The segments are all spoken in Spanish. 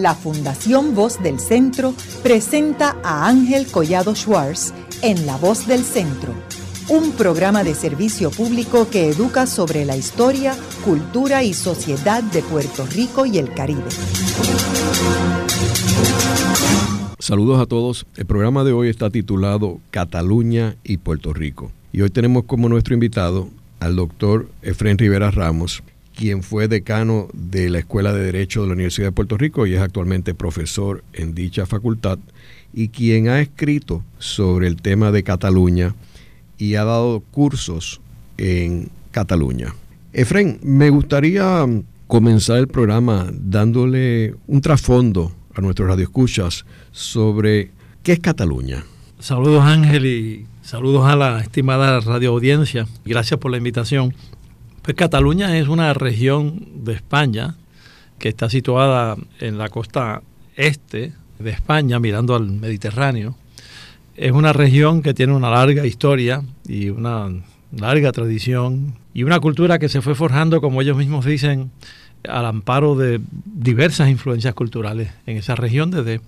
la Fundación Voz del Centro presenta a Ángel Collado Schwartz en La Voz del Centro, un programa de servicio público que educa sobre la historia, cultura y sociedad de Puerto Rico y el Caribe. Saludos a todos. El programa de hoy está titulado Cataluña y Puerto Rico. Y hoy tenemos como nuestro invitado al doctor Efren Rivera Ramos, quien fue decano de la Escuela de Derecho de la Universidad de Puerto Rico y es actualmente profesor en dicha facultad, y quien ha escrito sobre el tema de Cataluña y ha dado cursos en Cataluña. Efren, me gustaría comenzar el programa dándole un trasfondo a nuestros radioescuchas sobre qué es Cataluña. Saludos Ángel y saludos a la estimada radioaudiencia. Gracias por la invitación. Pues Cataluña es una región de España que está situada en la costa este de España, mirando al Mediterráneo. Es una región que tiene una larga historia y una larga tradición y una cultura que se fue forjando, como ellos mismos dicen, al amparo de diversas influencias culturales en esa región desde,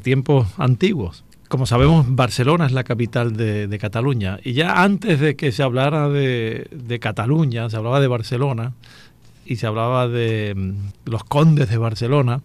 tiempos antiguos como sabemos, Barcelona es la capital de, Cataluña. Y ya antes de que se hablara de, Cataluña, se hablaba de Barcelona y se hablaba de mm, los condes de Barcelona,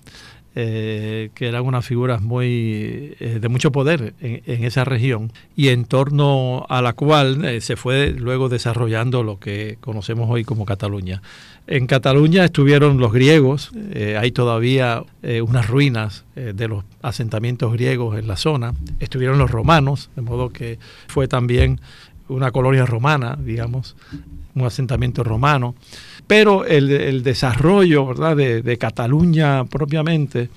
eh, que eran unas figuras muy eh, de mucho poder en, esa región y en torno a la cual eh, se fue luego desarrollando lo que conocemos hoy como Cataluña. En Cataluña estuvieron los griegos, hay todavía unas ruinas de los asentamientos griegos en la zona, estuvieron los romanos, de modo que fue también una colonia romana, digamos, un asentamiento romano. Pero el, desarrollo ¿verdad? De, Cataluña propiamente,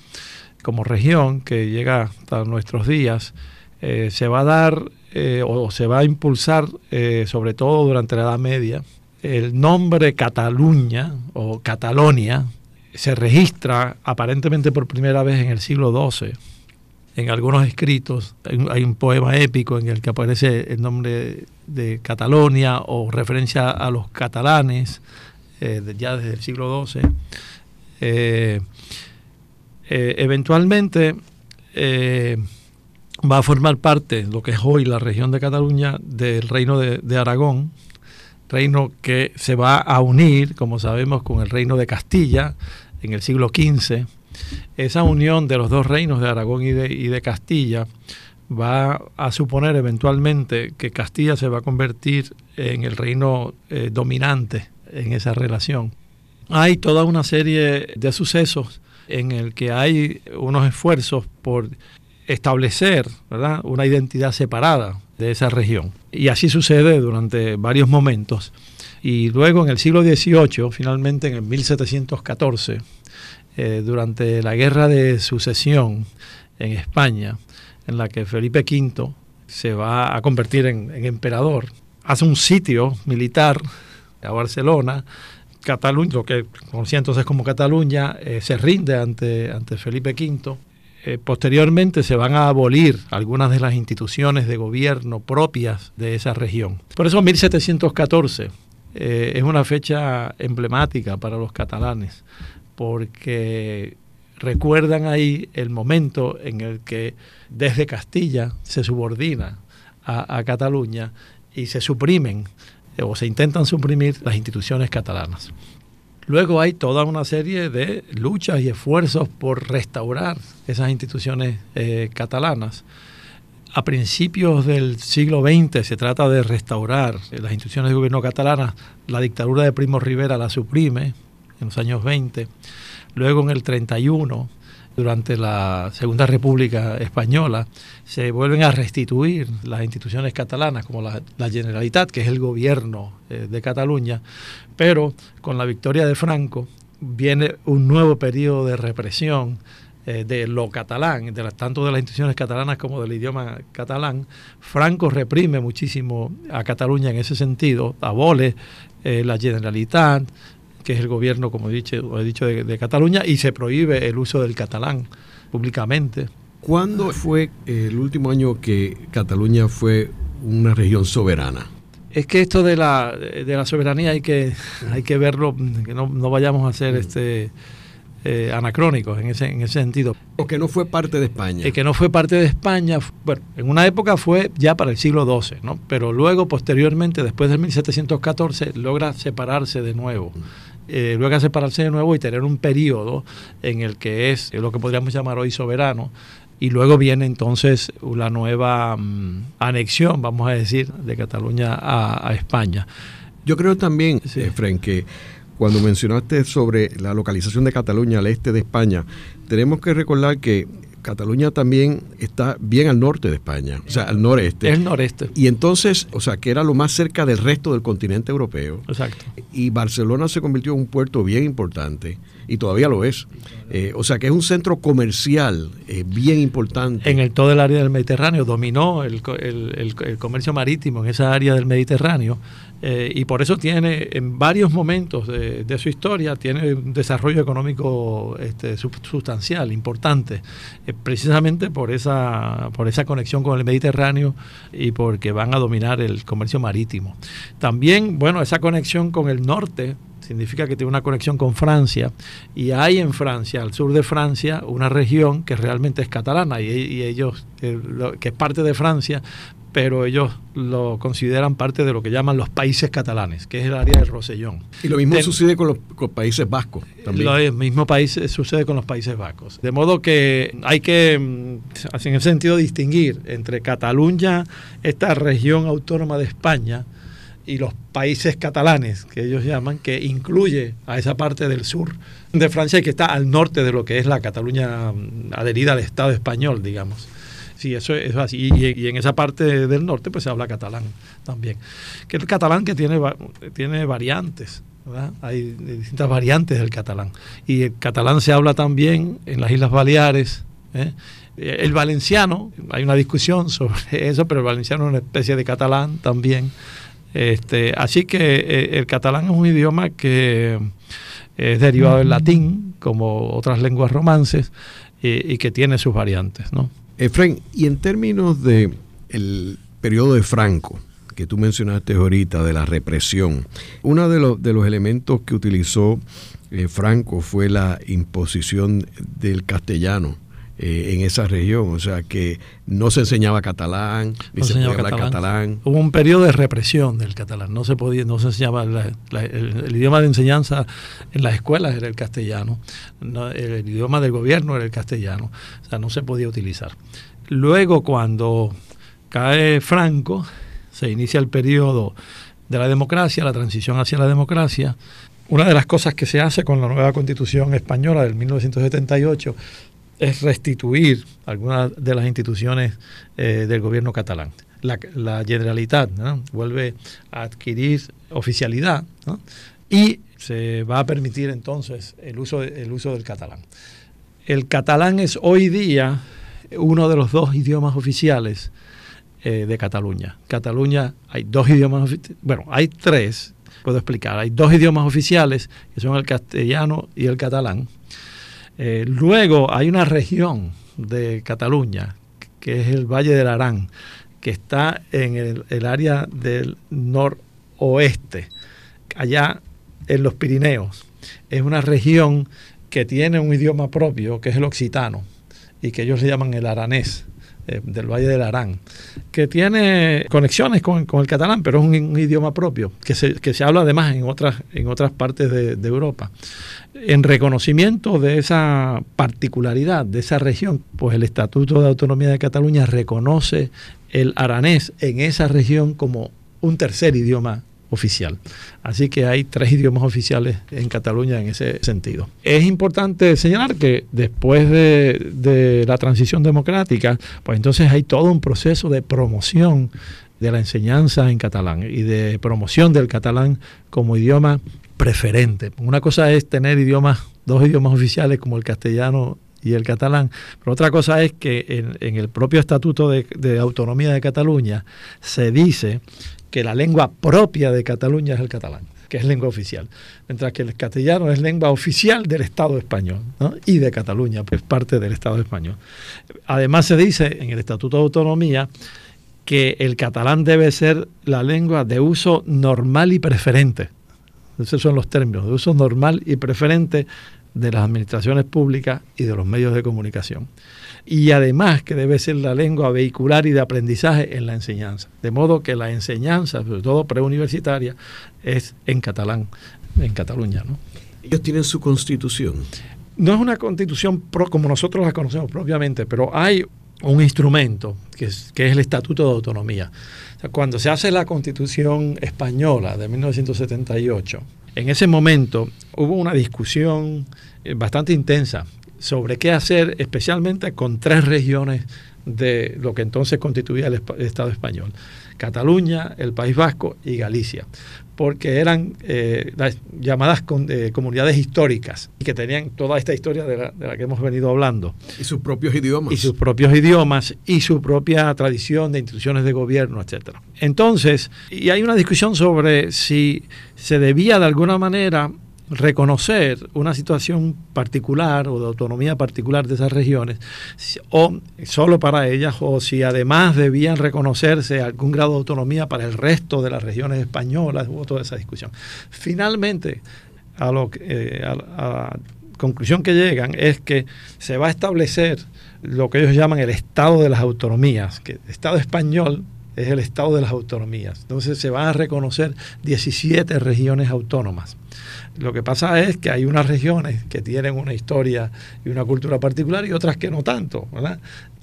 como región que llega hasta nuestros días, eh, se va a dar eh, o se va a impulsar, eh, sobre todo durante la Edad Media. El nombre Cataluña o Catalonia se registra aparentemente por primera vez en el siglo XII. En algunos escritos hay un poema épico en el que aparece el nombre de Catalonia o referencia a los catalanes eh, ya desde el siglo XII. Eh, eh, eventualmente va a formar parte, lo que es hoy la región de Cataluña, del reino de, Aragón, reino que se va a unir, como sabemos, con el reino de Castilla en el siglo XV. Esa unión de los dos reinos de Aragón y de, Castilla va a suponer eventualmente que Castilla se va a convertir en el reino dominante en esa relación. Hay toda una serie de sucesos en el que hay unos esfuerzos por establecer una identidad separada de esa región. Y así sucede durante varios momentos. Y luego en el siglo XVIII, finalmente en el 1714, eh, durante la guerra de sucesión en España, en la que Felipe V se va a convertir en emperador, hace un sitio militar a Barcelona. Cataluña, lo que conocía entonces como Cataluña, eh, se rinde ante, ante Felipe V. Eh, posteriormente se van a abolir algunas de las instituciones de gobierno propias de esa región. Por eso 1714 eh, es una fecha emblemática para los catalanes, porque recuerdan ahí el momento en el que desde Castilla se subordina a, Cataluña y se suprimen o se intentan suprimir las instituciones catalanas. Luego hay toda una serie de luchas y esfuerzos por restaurar esas instituciones eh, catalanas. A principios del siglo XX se trata de restaurar las instituciones de gobierno catalanas. La dictadura de Primo Rivera la suprime en los años 20. Luego en el 31 durante la Segunda República Española, se vuelven a restituir las instituciones catalanas, como la, Generalitat, que es el gobierno eh, de Cataluña, pero con la victoria de Franco viene un nuevo periodo de represión eh, de lo catalán, de tanto de las instituciones catalanas como del idioma catalán. Franco reprime muchísimo a Cataluña en ese sentido, abole eh, la Generalitat, que es el gobierno, como he dicho, he dicho de, Cataluña, y se prohíbe el uso del catalán públicamente. ¿Cuándo fue el último año que Cataluña fue una región soberana? Es que esto de la, de la soberanía hay que, hay que verlo, que no, vayamos a hacer este, eh, anacrónicos en ese, en ese sentido. O que no fue parte de España. que no fue parte de España, bueno, en una época fue ya para el siglo XII, ¿no? pero luego, posteriormente, después del 1714, logra separarse de nuevo. Eh, logra separarse de nuevo y tener un periodo en el que es lo que podríamos llamar hoy soberano, y luego viene entonces la nueva mm, anexión, vamos a decir, de Cataluña a, España. Yo creo también, sí. Eh, que cuando mencionaste sobre la localización de Cataluña al este de España, tenemos que recordar que Cataluña también está bien al norte de España, o sea, al noreste. El noreste. Y entonces, o sea, que era lo más cerca del resto del continente europeo. Exacto. Y Barcelona se convirtió en un puerto bien importante y todavía lo es. Eh, o sea que es un centro comercial eh, bien importante. En el, todo el área del Mediterráneo dominó el, comercio marítimo en esa área del Mediterráneo eh, y por eso tiene en varios momentos de, su historia tiene un desarrollo económico este, sustancial, importante, precisamente por esa, por esa conexión con el Mediterráneo y porque van a dominar el comercio marítimo. También, bueno, esa conexión con el norte significa que tiene una conexión con Francia y hay en Francia, al sur de Francia, una región que realmente es catalana y, ellos, que, es parte de Francia, pero ellos lo consideran parte de lo que llaman los países catalanes, que es el área del Rosellón. Y lo mismo sucede con los países vascos. También. Lo mismo país, sucede con los países vascos. De modo que hay que, mm, en ese sentido, distinguir entre Cataluña, esta región autónoma de España, y los países catalanes, que ellos llaman, que incluye a esa parte del sur de Francia y que está al norte de lo que es la Cataluña mm, adherida al Estado español, digamos. Sí, eso es así. Y, en esa parte del norte pues se habla catalán también. Que el catalán que tiene, tiene variantes. Hay distintas variantes del catalán. Y el catalán se habla también en las Islas Baleares. ¿eh? El valenciano, hay una discusión sobre eso, pero el valenciano es una especie de catalán también. Este, así que eh, el catalán es un idioma que es derivado del latín, como otras lenguas romances, y, que tiene sus variantes. ¿no? Efraín, y en términos de el periodo de Franco, que tú mencionaste ahorita, de la represión, uno de, los, de los elementos que utilizó eh, Franco fue la imposición del castellano eh, en esa región, o sea que no se enseñaba catalán, ni se, enseñaba catalán. Hubo un periodo de represión del catalán, no se podía, no se enseñaba el, idioma de enseñanza en las escuelas era el castellano, el, idioma del gobierno era el castellano, o sea no se podía utilizar. Luego cuando cae Franco, se inicia el periodo de la democracia, la transición hacia la democracia. Una de las cosas que se hace con la nueva constitución española del 1978 es restituir algunas de las instituciones eh, del gobierno catalán. La, Generalitat vuelve a adquirir oficialidad y se va a permitir entonces el uso, el uso del catalán. El catalán es hoy día uno de los dos idiomas oficiales eh, de Cataluña. Cataluña hay dos idiomas, bueno, hay tres, puedo explicar, hay dos idiomas oficiales que son el castellano y el catalán eh, luego hay una región de Cataluña, que es el Valle del Arán, que está en el, área del noroeste, allá en los Pirineos. Es una región que tiene un idioma propio, que es el occitano, y que ellos le llaman el aranés. Eh, del Valle del Arán, que tiene conexiones con, el catalán, pero es un, idioma propio, que se, que se, habla además en otras, en otras partes de, de Europa. En reconocimiento de esa particularidad de esa región, pues el Estatuto de Autonomía de Cataluña reconoce el aranés en esa región como un tercer idioma oficial. Así que hay tres idiomas oficiales en Cataluña en ese sentido. Es importante señalar que después de, la transición democrática, pues entonces hay todo un proceso de promoción de la enseñanza en catalán y de promoción del catalán como idioma preferente. Una cosa es tener idiomas, dos idiomas oficiales como el castellano y el catalán, pero otra cosa es que en, el propio Estatuto de Autonomía de Cataluña se dice que la lengua propia de Cataluña es el catalán, que es lengua oficial, mientras que el castellano es lengua oficial del Estado español y de Cataluña, pues parte del Estado español. Además se dice en el Estatuto de Autonomía que el catalán debe ser la lengua de uso normal y preferente. Esos son los términos, de uso normal y preferente de las administraciones públicas y de los medios de comunicación. Y además que debe ser la lengua vehicular y de aprendizaje en la enseñanza. De modo que la enseñanza, sobre todo preuniversitaria, es en catalán, en Cataluña. ¿no? Ellos tienen su constitución. No es una constitución pro, como nosotros la conocemos propiamente, pero hay un instrumento que es, que es el Estatuto de Autonomía. cuando se hace la constitución española de 1978, en ese momento hubo una discusión eh, bastante intensa sobre qué hacer, especialmente con tres regiones de lo que entonces constituía el, Estado español. Cataluña, el País Vasco y Galicia, porque eran eh, las llamadas eh, comunidades históricas y que tenían toda esta historia de la, de la, que hemos venido hablando. Y sus propios idiomas. Y sus propios idiomas y su propia tradición de instituciones de gobierno, etcétera. Entonces, y hay una discusión sobre si se debía de alguna manera reconocer una situación particular o de autonomía particular de esas regiones, o solo para ellas, o si además debían reconocerse algún grado de autonomía para el resto de las regiones españolas, hubo toda esa discusión. Finalmente, a, lo, eh, a, a la conclusión que llegan es que se va a establecer lo que ellos llaman el Estado de las Autonomías, que el Estado español es el Estado de las Autonomías. Entonces se van a reconocer 17 regiones autónomas. Lo que pasa es que hay unas regiones que tienen una historia y una cultura particular y otras que no tanto. ¿verdad?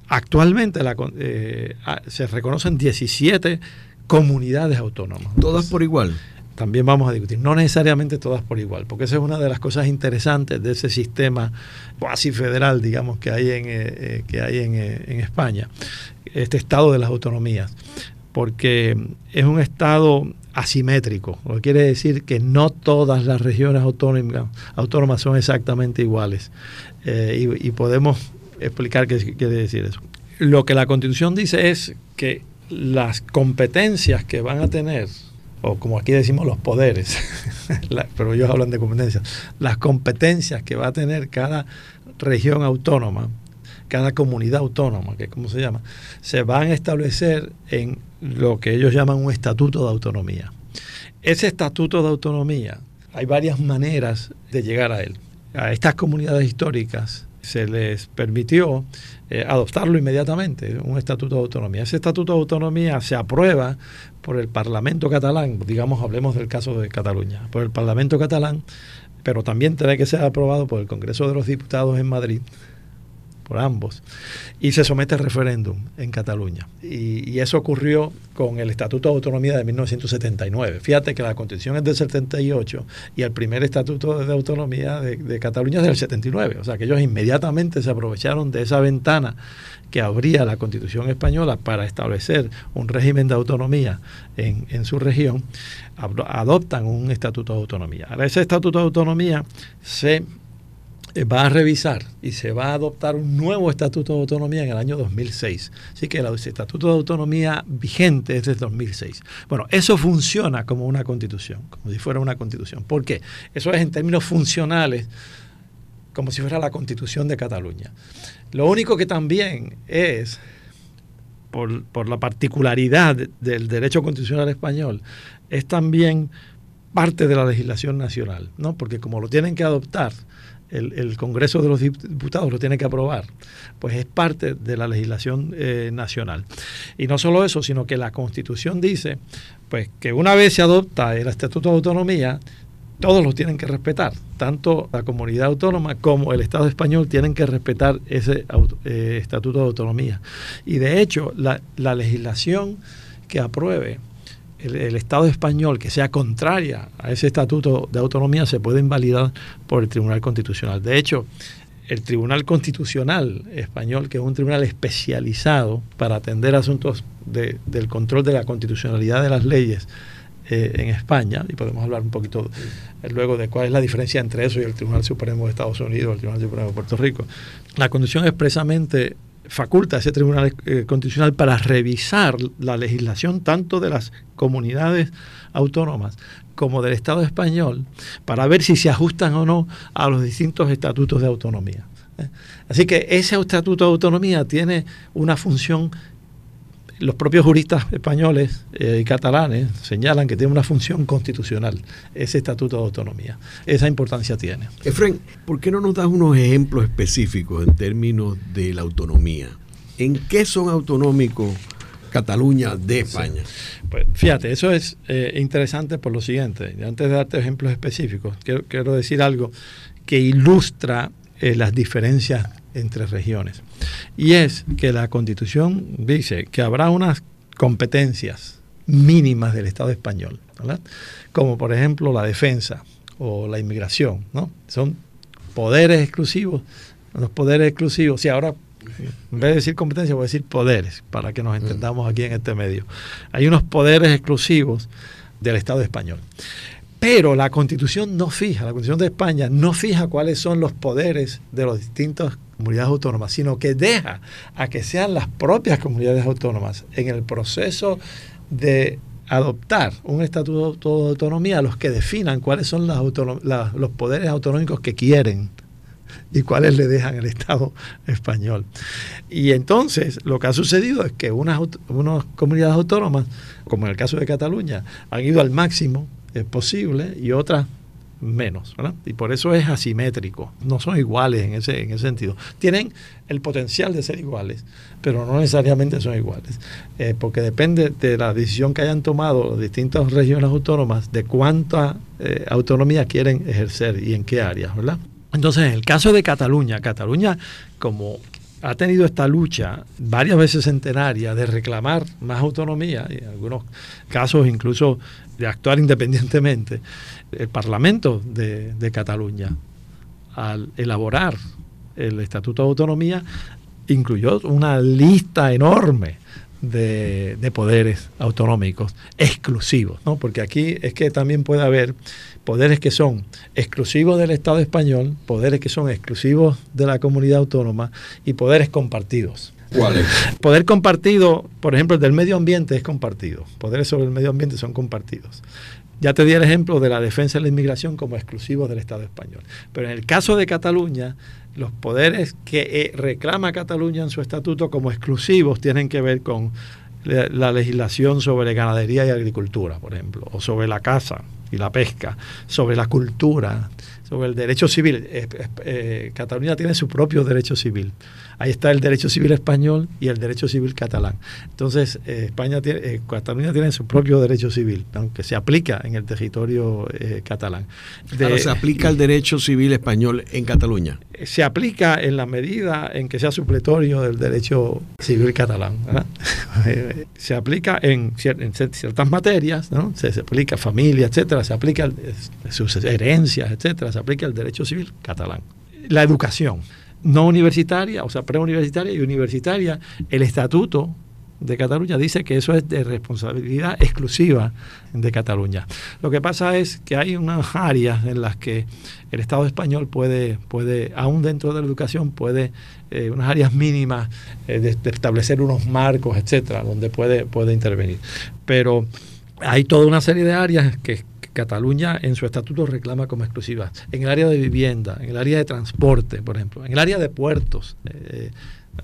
Actualmente eh, se reconocen 17 comunidades autónomas. ¿Todas por igual? También vamos a discutir, no necesariamente todas por igual, porque esa es una de las cosas interesantes de ese sistema cuasi federal, digamos, que hay en, eh, que hay en, eh, en España, este estado de las autonomías, porque es un estado asimétrico, lo que quiere decir que no todas las regiones autónomas, autónomas son exactamente iguales. Eh, y, podemos explicar qué quiere decir eso. Lo que la Constitución dice es que las competencias que van a tener, o como aquí decimos los poderes, pero ellos hablan de competencias, las competencias que va a tener cada región autónoma, cada comunidad autónoma, que es como se llama, se van a establecer en lo que ellos llaman un estatuto de autonomía. Ese estatuto de autonomía, hay varias maneras de llegar a él. A estas comunidades históricas se les permitió eh, adoptarlo inmediatamente, un estatuto de autonomía. Ese estatuto de autonomía se aprueba por el Parlamento catalán, digamos, hablemos del caso de Cataluña, por el Parlamento catalán, pero también tiene que ser aprobado por el Congreso de los Diputados en Madrid, por ambos, y se somete a referéndum en Cataluña. Y, eso ocurrió con el Estatuto de Autonomía de 1979. Fíjate que la Constitución es del 78 y el primer Estatuto de Autonomía de, de Cataluña es del 79. O sea que ellos inmediatamente se aprovecharon de esa ventana que abría la Constitución española para establecer un régimen de autonomía en, en su región, adoptan un Estatuto de Autonomía. Ahora, ese Estatuto de Autonomía se va a revisar y se va a adoptar un nuevo estatuto de autonomía en el año 2006. Así que el estatuto de autonomía vigente es de 2006. Bueno, eso funciona como una constitución, como si fuera una constitución. ¿Por qué? Eso es en términos funcionales como si fuera la constitución de Cataluña. Lo único que también es, por, por la particularidad del derecho constitucional español, es también parte de la legislación nacional, ¿no? Porque como lo tienen que adoptar, el, Congreso de los Diputados lo tiene que aprobar, pues es parte de la legislación eh, nacional. Y no solo eso, sino que la Constitución dice pues que una vez se adopta el Estatuto de Autonomía, todos lo tienen que respetar, tanto la comunidad autónoma como el Estado español tienen que respetar ese eh, Estatuto de Autonomía. Y de hecho, la, la legislación que apruebe el, Estado español que sea contraria a ese estatuto de autonomía se puede invalidar por el Tribunal Constitucional. De hecho, el Tribunal Constitucional español, que es un tribunal especializado para atender asuntos de, del control de la constitucionalidad de las leyes eh, en España, y podemos hablar un poquito luego de cuál es la diferencia entre eso y el Tribunal Supremo de Estados Unidos, el Tribunal Supremo de Puerto Rico. La Constitución expresamente faculta ese Tribunal eh, Constitucional para revisar la legislación tanto de las comunidades autónomas como del Estado español para ver si se ajustan o no a los distintos estatutos de autonomía. Así que ese estatuto de autonomía tiene una función los propios juristas españoles eh, y catalanes señalan que tiene una función constitucional ese estatuto de autonomía. Esa importancia tiene. Efren, ¿por qué no nos das unos ejemplos específicos en términos de la autonomía? ¿En qué son autonómicos Cataluña de España? Pues fíjate, eso es eh, interesante por lo siguiente. Antes de darte ejemplos específicos, quiero, decir algo que ilustra eh, las diferencias entre regiones. Y es que la Constitución dice que habrá unas competencias mínimas del Estado español, como por ejemplo la defensa o la inmigración, ¿no? Son poderes exclusivos, los poderes exclusivos. Y ahora, en vez de decir competencia, voy a decir poderes, para que nos entendamos aquí en este medio. Hay unos poderes exclusivos del Estado español. Pero la constitución no fija, la constitución de España no fija cuáles son los poderes de las distintas comunidades autónomas, sino que deja a que sean las propias comunidades autónomas en el proceso de adoptar un estatuto de autonomía los que definan cuáles son los poderes autonómicos que quieren y cuáles le dejan el Estado español. Y entonces lo que ha sucedido es que unas, unas comunidades autónomas, como en el caso de Cataluña, han ido al máximo es posible y otras menos, ¿verdad? Y por eso es asimétrico, no son iguales en ese, en ese sentido. Tienen el potencial de ser iguales, pero no necesariamente son iguales, eh, porque depende de la decisión que hayan tomado las distintas regiones autónomas de cuánta eh, autonomía quieren ejercer y en qué áreas, ¿verdad? Entonces, en el caso de Cataluña, Cataluña como ha tenido esta lucha varias veces centenaria de reclamar más autonomía, y en algunos casos incluso de actuar independientemente, el Parlamento de, Cataluña, al elaborar el Estatuto de Autonomía, incluyó una lista enorme de, de, poderes autonómicos exclusivos, ¿no? porque aquí es que también puede haber poderes que son exclusivos del Estado español, poderes que son exclusivos de la comunidad autónoma y poderes compartidos. ¿Cuáles? Poder compartido, por ejemplo, el del medio ambiente es compartido. Poderes sobre el medio ambiente son compartidos. Ya te di el ejemplo de la defensa de la inmigración como exclusivos del Estado español. Pero en el caso de Cataluña, los poderes que eh, reclama Cataluña en su estatuto como exclusivos tienen que ver con la legislación sobre ganadería y agricultura, por ejemplo, o sobre la caza, y la pesca, sobre la cultura, sobre el derecho civil. Eh, Cataluña tiene su propio derecho civil. Ahí está el derecho civil español y el derecho civil catalán. Entonces, eh, España tiene, eh, Cataluña tiene su propio derecho civil, aunque se aplica en el territorio catalán. ¿Se aplica el derecho civil español en Cataluña? Se aplica en la medida en que sea supletorio del derecho civil catalán. se aplica en, ciertas materias, ¿no? se, se aplica familia, etcétera, se aplica sus herencias, etcétera, se aplica el derecho civil catalán. La educación no universitaria, o sea, preuniversitaria y universitaria, el estatuto de Cataluña dice que eso es de responsabilidad exclusiva de Cataluña. Lo que pasa es que hay unas áreas en las que el Estado español puede, puede aún dentro de la educación, puede, eh, unas áreas mínimas eh, de, establecer unos marcos, etcétera, donde puede, puede intervenir. Pero hay toda una serie de áreas que, Cataluña en su estatuto reclama como exclusiva. En el área de vivienda, en el área de transporte, por ejemplo, en el área de puertos, eh,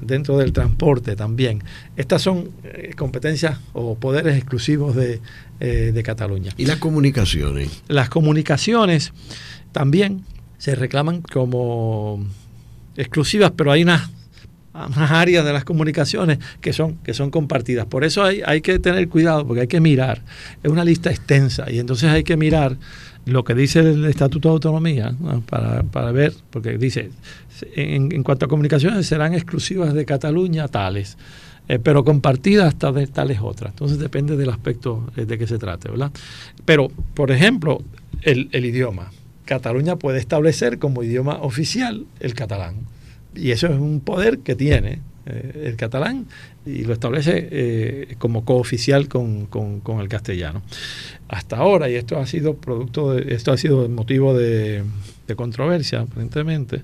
dentro del transporte también. Estas son eh, competencias o poderes exclusivos de, eh, de Cataluña. ¿Y las comunicaciones? Las comunicaciones también se reclaman como exclusivas, pero hay unas unas áreas de las comunicaciones que son, que son compartidas. Por eso hay, hay que tener cuidado, porque hay que mirar. Es una lista extensa y entonces hay que mirar lo que dice el Estatuto de Autonomía para, para, ver, porque dice, en, cuanto a comunicaciones serán exclusivas de Cataluña tales, eh, pero compartidas hasta de tales otras. Entonces depende del aspecto eh, de que se trate, ¿verdad? Pero, por ejemplo, el, el idioma. Cataluña puede establecer como idioma oficial el catalán y eso es un poder que tiene eh, el catalán y lo establece eh, como cooficial con, con, el castellano. Hasta ahora, y esto ha sido producto de, esto ha sido motivo de, de controversia aparentemente,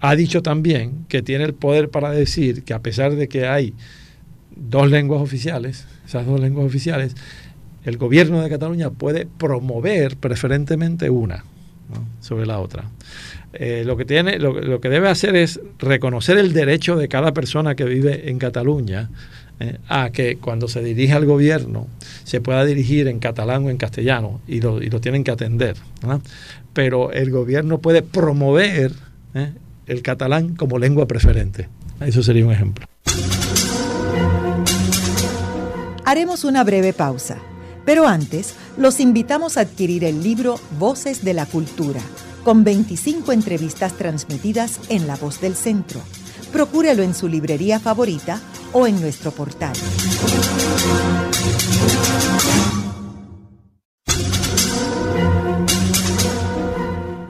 ha dicho también que tiene el poder para decir que a pesar de que hay dos lenguas oficiales, esas dos lenguas oficiales, el gobierno de Cataluña puede promover preferentemente una sobre la otra. Eh, lo, que tiene, lo, que debe hacer es reconocer el derecho de cada persona que vive en Cataluña eh, a que cuando se dirige al gobierno se pueda dirigir en catalán o en castellano y lo, y lo tienen que atender. Pero el gobierno puede promover eh, el catalán como lengua preferente. Eso sería un ejemplo. Haremos una breve pausa, pero antes los invitamos a adquirir el libro Voces de la Cultura, con 25 entrevistas transmitidas en La Voz del Centro. Procúrelo en su librería favorita o en nuestro portal.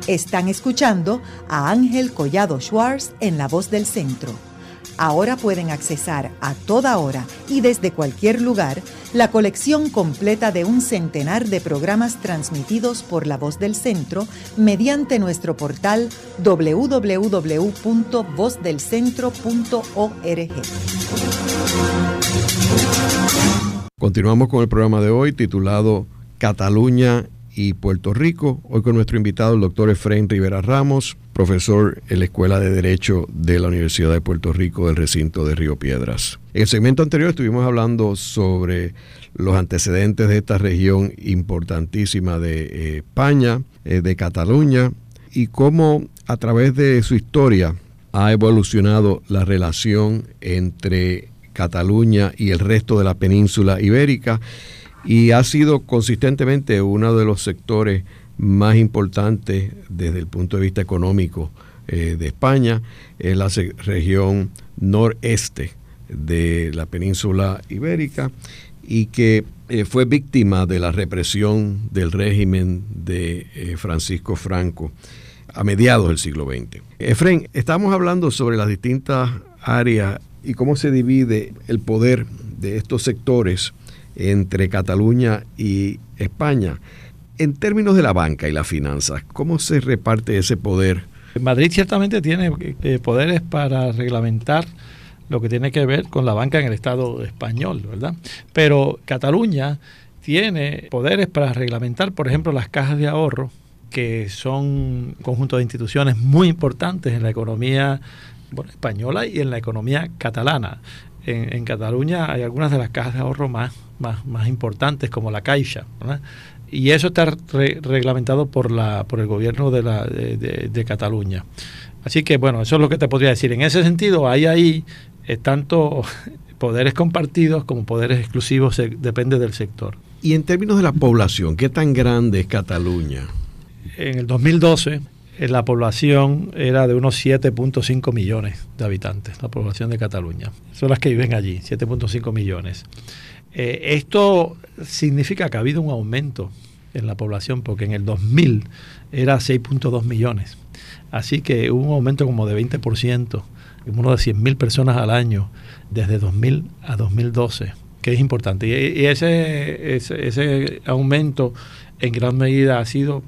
Están escuchando a Ángel Collado Schwartz en La Voz del Centro. Ahora pueden accesar a toda hora y desde cualquier lugar la colección completa de un centenar de programas transmitidos por La Voz del Centro mediante nuestro portal www.vozdelcentro.org. Continuamos con el programa de hoy titulado Cataluña y Puerto Rico. Hoy con nuestro invitado, el doctor Efraín Rivera Ramos, profesor en la Escuela de Derecho de la Universidad de Puerto Rico del recinto de Río Piedras. En el segmento anterior estuvimos hablando sobre los antecedentes de esta región importantísima de eh, España, eh, de Cataluña, y cómo a través de su historia ha evolucionado la relación entre Cataluña y el resto de la península ibérica y ha sido consistentemente uno de los sectores más importantes desde el punto de vista económico eh, de España, en la región noreste de la península ibérica y que eh, fue víctima de la represión del régimen de eh, Francisco Franco a mediados del siglo XX. Efren, estamos hablando sobre las distintas áreas y cómo se divide el poder de estos sectores entre Cataluña y España. En términos de la banca y las finanzas, ¿cómo se reparte ese poder? Madrid ciertamente tiene eh, poderes para reglamentar lo que tiene que ver con la banca en el Estado español, ¿verdad? Pero Cataluña tiene poderes para reglamentar, por ejemplo, las cajas de ahorro, que son un conjunto de instituciones muy importantes en la economía española y en la economía catalana. En, Cataluña hay algunas de las cajas de ahorro más, más, importantes, como la Caixa, y eso está reglamentado por, la, por el gobierno de, la, de, Cataluña. Así que, bueno, eso es lo que te podría decir. En ese sentido, hay ahí eh, tanto poderes compartidos como poderes exclusivos, depende del sector. Y en términos de la población, ¿qué tan grande es Cataluña? En el 2012 eh, la población era de unos 7.5 millones de habitantes, la población de Cataluña. Son las que viven allí, 7.5 millones. Eh, esto significa que ha habido un aumento en la población, porque en el 2000 era 6.2 millones. Así que hubo un aumento como de 20%, uno de 100.000 personas al año, desde 2000 a 2012, que es importante. Y, ese, ese aumento en gran medida ha sido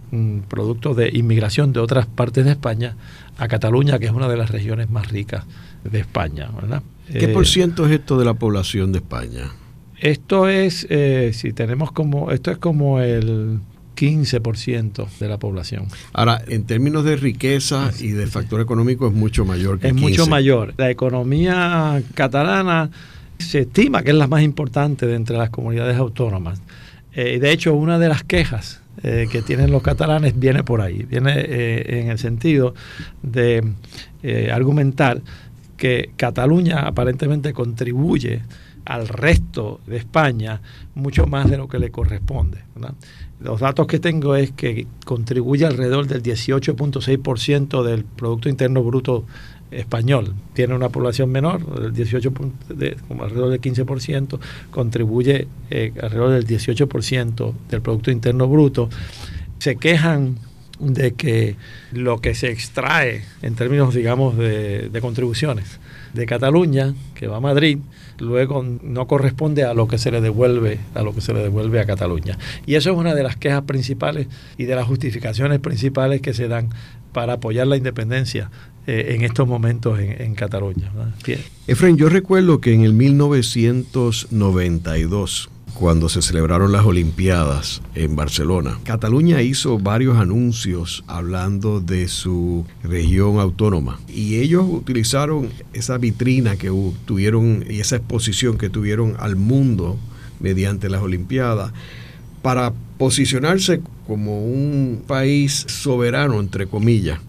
producto de inmigración de otras partes de España a Cataluña, que es una de las regiones más ricas de España. ¿verdad? ¿Qué por eh, ciento es esto de la población de España? Esto es, eh, si tenemos como, esto es como el 15% de la población. Ahora, en términos de riqueza y de factor económico es mucho mayor que Es mucho mayor. La economía catalana se estima que es la más importante de entre las comunidades autónomas. Eh, de hecho, una de las quejas eh, que tienen los catalanes viene por ahí, viene eh, en el sentido de argumentar que Cataluña aparentemente contribuye al resto de España mucho más de lo que le corresponde. Los datos que tengo es que contribuye alrededor del 18.6% del Producto Interno Bruto español tiene una población menor, el 18, de, como alrededor del 15%, contribuye eh, alrededor del 18% del Producto Interno Bruto. Se quejan de que lo que se extrae en términos, digamos, de, de contribuciones de Cataluña, que va a Madrid, luego no corresponde a lo que se le devuelve a lo que se le devuelve a Cataluña. Y eso es una de las quejas principales y de las justificaciones principales que se dan para apoyar la independencia eh, en estos momentos en, Cataluña. Efraín, yo recuerdo que en el 1992 cuando se celebraron las Olimpiadas en Barcelona. Cataluña hizo varios anuncios hablando de su región autónoma y ellos utilizaron esa vitrina que tuvieron y esa exposición que tuvieron al mundo mediante las Olimpiadas para posicionarse como un país soberano, entre comillas.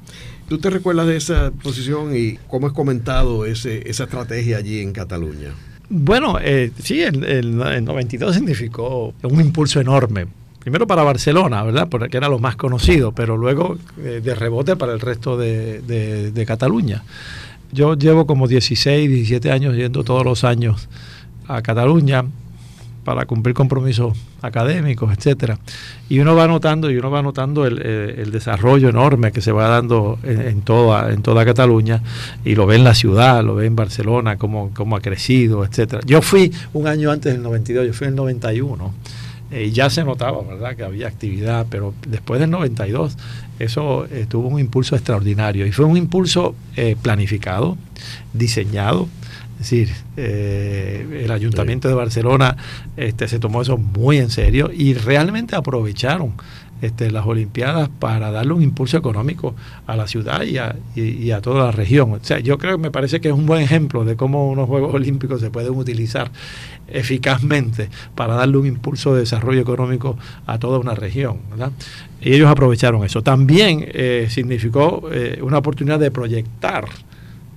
¿Tú te recuerdas de esa posición y cómo es comentado ese, esa estrategia allí en Cataluña? Bueno, eh, sí, el, el, 92 significó un impulso enorme. Primero para Barcelona, ¿verdad? Porque era lo más conocido, pero luego eh, de rebote para el resto de, de Cataluña. Yo llevo como 16, 17 años yendo todos los años a Cataluña para cumplir compromisos académicos, etcétera. Y uno va notando y uno va notando el, eh, desarrollo enorme que se va dando en, toda en toda Cataluña y lo ve en la ciudad, lo ve en Barcelona cómo, cómo ha crecido, etcétera. Yo fui un año antes del 92, yo fui en el 91 eh, ya se notaba, ¿verdad?, que había actividad, pero después del 92 eso eh, tuvo un impulso extraordinario y fue un impulso planificado, diseñado, es decir, eh, el Ayuntamiento de Barcelona este, se tomó eso muy en serio y realmente aprovecharon este, las Olimpiadas para darle un impulso económico a la ciudad y a, y, a, toda la región. O sea, yo creo que me parece que es un buen ejemplo de cómo unos Juegos Olímpicos se pueden utilizar eficazmente para darle un impulso de desarrollo económico a toda una región. Y ellos aprovecharon eso. También eh, significó eh, una oportunidad de proyectar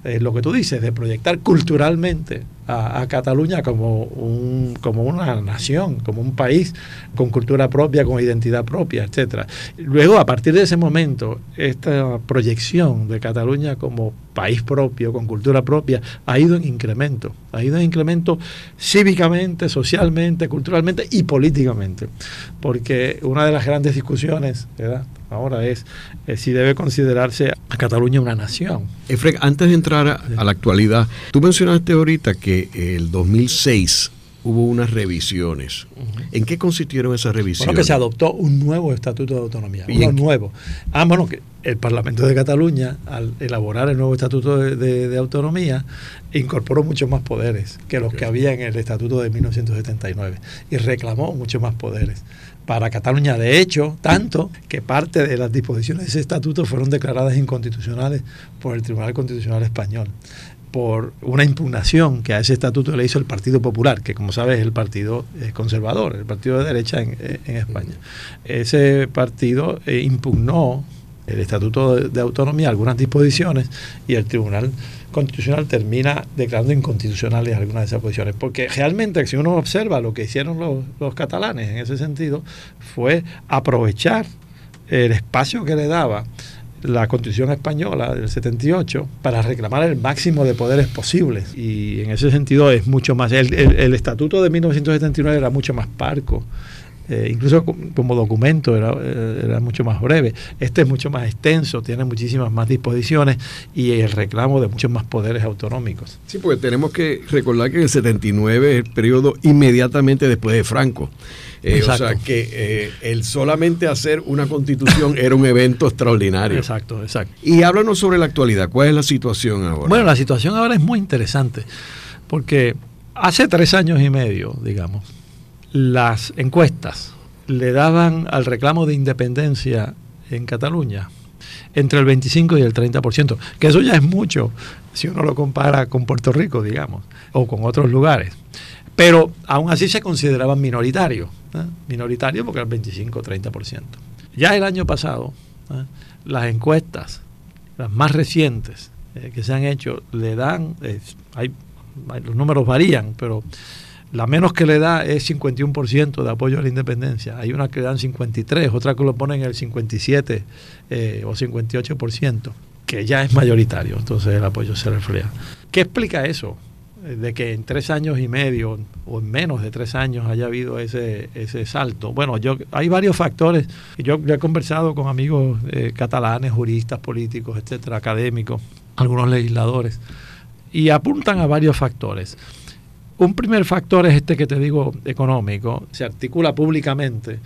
lo que tú dices, de proyectar culturalmente a, Cataluña como, un, como una nación, como un país con cultura propia, con identidad propia, etcétera. Luego, a partir de ese momento, esta proyección de Cataluña como país propio, con cultura propia, ha ido en incremento, ha ido en incremento cívicamente, socialmente, culturalmente y políticamente, porque una de las grandes discusiones ahora es si debe considerarse a Cataluña una nación. Efreg, antes de entrar a la actualidad, tú mencionaste ahorita que el 2006 hubo unas revisiones. ¿En qué consistieron esas revisiones? Bueno, que se adoptó un nuevo estatuto de autonomía. Uno nuevo. Ah, bueno, que el Parlamento de Cataluña, al elaborar el nuevo estatuto de, autonomía, incorporó muchos más poderes que los que había en el estatuto de 1979 y reclamó muchos más poderes para Cataluña. De hecho, tanto que parte de las disposiciones de ese estatuto fueron declaradas inconstitucionales por el Tribunal Constitucional Español por una impugnación que a ese estatuto le hizo el Partido Popular, que como sabes es el partido conservador, el partido de derecha en, eh, España. Ese partido eh, impugnó el estatuto de, autonomía, algunas disposiciones, y el Tribunal Constitucional termina declarando inconstitucionales algunas de esas posiciones. Porque realmente, si uno observa lo que hicieron los, los catalanes en ese sentido, fue aprovechar el espacio que le daba la Constitución española del 78 para reclamar el máximo de poderes posibles. Y en ese sentido es mucho más. El, el, estatuto de 1979 era mucho más parco. Eh, incluso como documento era, eh, era, mucho más breve. Este es mucho más extenso, tiene muchísimas más disposiciones y el reclamo de muchos más poderes autonómicos. Sí, porque tenemos que recordar que el 79 es el periodo inmediatamente después de Franco. Eh, o sea que eh, el solamente hacer una constitución era un evento extraordinario. Exacto, exacto. Y háblanos sobre la actualidad. ¿Cuál es la situación ahora? Bueno, la situación ahora es muy interesante porque hace tres años y medio, digamos, las encuestas le daban al reclamo de independencia en Cataluña entre el 25 y el 30%, que eso ya es mucho si uno lo compara con Puerto Rico, digamos, o con otros lugares. Pero aún así se consideraban minoritarios, ¿eh? minoritarios porque el 25-30%. Ya el año pasado, ¿eh? las encuestas, las más recientes eh, que se han hecho, le dan, hay, los números varían, pero la menos que le da es 51% de apoyo a la independencia. Hay una que dan 53, otra que lo ponen en el 57 o 58%, que ya es mayoritario, entonces el apoyo se refleja. ¿Qué explica eso? de que en tres años y medio o en menos de tres años haya habido ese, ese salto. Bueno, yo hay varios factores. Yo, he conversado con amigos eh, catalanes, juristas, políticos, etcétera, académicos, algunos legisladores, y apuntan a varios factores. Un primer factor es este que te digo económico. Se articula públicamente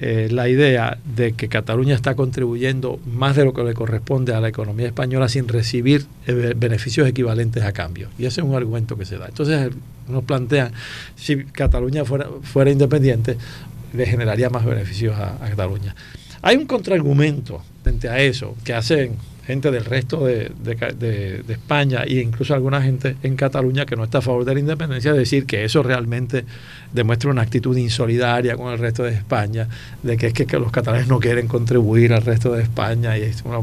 eh, la idea de que Cataluña está contribuyendo más de lo que le corresponde a la economía española sin recibir eh, beneficios equivalentes a cambio. Y ese es un argumento que se da. Entonces, nos plantean, si Cataluña fuera, fuera independiente, le generaría más beneficios a, Cataluña. Hay un contraargumento frente a eso que hacen gente del resto de, España e incluso alguna gente en Cataluña que no está a favor de la independencia, decir que eso realmente demuestra una actitud insolidaria con el resto de España, de que es que, los catalanes no quieren contribuir al resto de España y es una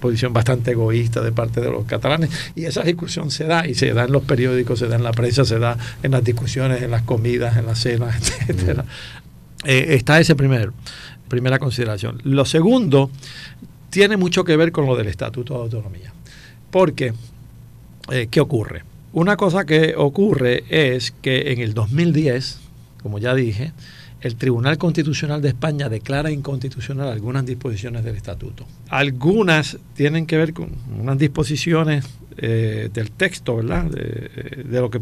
posición bastante egoísta de parte de los catalanes. Y esa discusión se da y se da en los periódicos, se da en la prensa, se da en las discusiones, en las comidas, en las cenas, etcétera. Eh, está ese primer, primera consideración. Lo segundo tiene mucho que ver con lo del Estatuto de Autonomía. Porque, eh, ¿qué ocurre? Una cosa que ocurre es que en el 2010, como ya dije, el Tribunal Constitucional de España declara inconstitucional algunas disposiciones del estatuto. Algunas tienen que ver con unas disposiciones eh, del texto, ¿verdad? De, lo que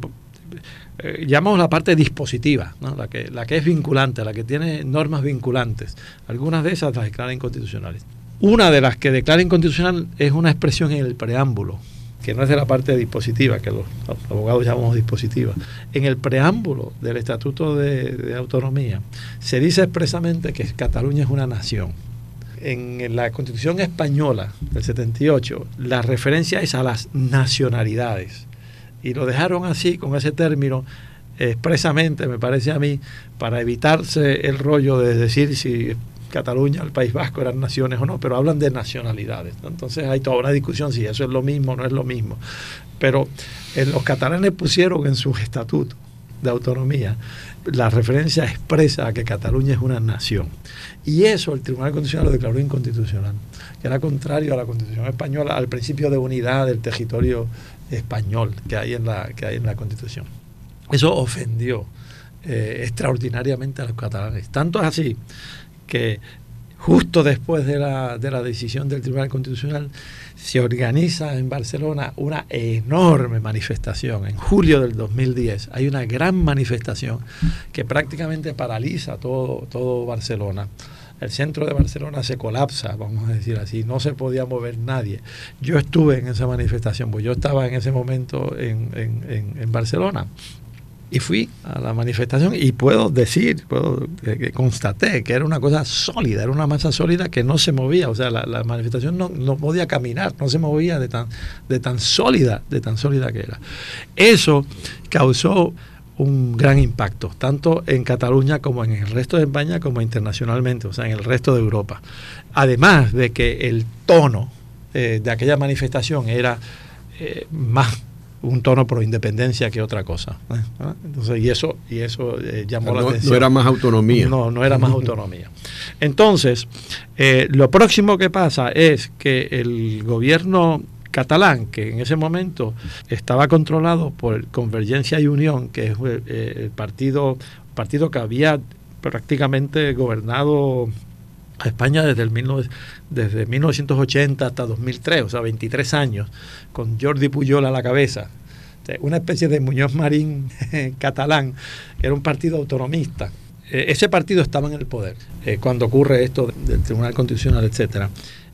eh, llamamos la parte dispositiva, la, que, la que es vinculante, la que tiene normas vinculantes. Algunas de esas las declara inconstitucionales. Una de las que declara inconstitucional es una expresión en el preámbulo, que no es de la parte dispositiva, que los abogados llamamos dispositiva. En el preámbulo del Estatuto de, Autonomía se dice expresamente que Cataluña es una nación. En la Constitución española del 78, la referencia es a las nacionalidades. Y lo dejaron así, con ese término, expresamente, me parece a mí, para evitarse el rollo de decir si Cataluña, el País Vasco eran naciones o no, pero hablan de nacionalidades. Entonces hay toda una discusión si eso es lo mismo o no es lo mismo. Pero eh, los catalanes pusieron en su estatuto de autonomía la referencia expresa a que Cataluña es una nación. Y eso el Tribunal Constitucional lo declaró inconstitucional, que era contrario a la Constitución española, al principio de unidad del territorio español que hay en la, que hay en la Constitución. Eso ofendió eh, extraordinariamente a los catalanes. Tanto es así que justo después de la, de la decisión del Tribunal Constitucional se organiza en Barcelona una enorme manifestación. En julio del 2010 hay una gran manifestación que prácticamente paraliza todo, todo Barcelona. El centro de Barcelona se colapsa, vamos a decir así, no se podía mover nadie. Yo estuve en esa manifestación, pues yo estaba en ese momento en, en, en Barcelona y fui a la manifestación y puedo decir, puedo, eh, constaté que era una cosa sólida, era una masa sólida que no se movía, o sea, la, manifestación no, no, podía caminar, no se movía de tan, de tan sólida, de tan sólida que era. Eso causó un gran impacto, tanto en Cataluña como en el resto de España, como internacionalmente, o sea, en el resto de Europa. Además de que el tono eh, de aquella manifestación era eh, más un tono pro independencia que otra cosa. ¿eh? Entonces, y eso, y eso eh, llamó la atención. No era más autonomía. No, no era más autonomía. Entonces, eh, lo próximo que pasa es que el gobierno catalán, que en ese momento estaba controlado por Convergencia y Unión, que es el partido, partido que había prácticamente gobernado a España desde, el desde 1980 hasta 2003, o sea, 23 años, con Jordi Pujol a la cabeza, una especie de Muñoz Marín catalán, que era un partido autonomista. Eh, ese partido estaba en el poder eh, cuando ocurre esto del Tribunal Constitucional, etcétera.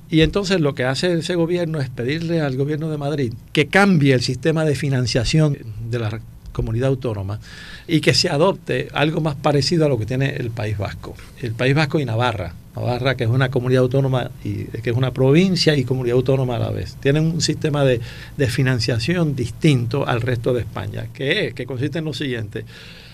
Y entonces lo que hace ese gobierno es pedirle al gobierno de Madrid que cambie el sistema de financiación de la comunidad autónoma y que se adopte algo más parecido a lo que tiene el País Vasco. El País Vasco y Navarra. Navarra, que es una comunidad autónoma y que es una provincia y comunidad autónoma a la vez. Tienen un sistema de, financiación distinto al resto de España, que es, que consiste en lo siguiente.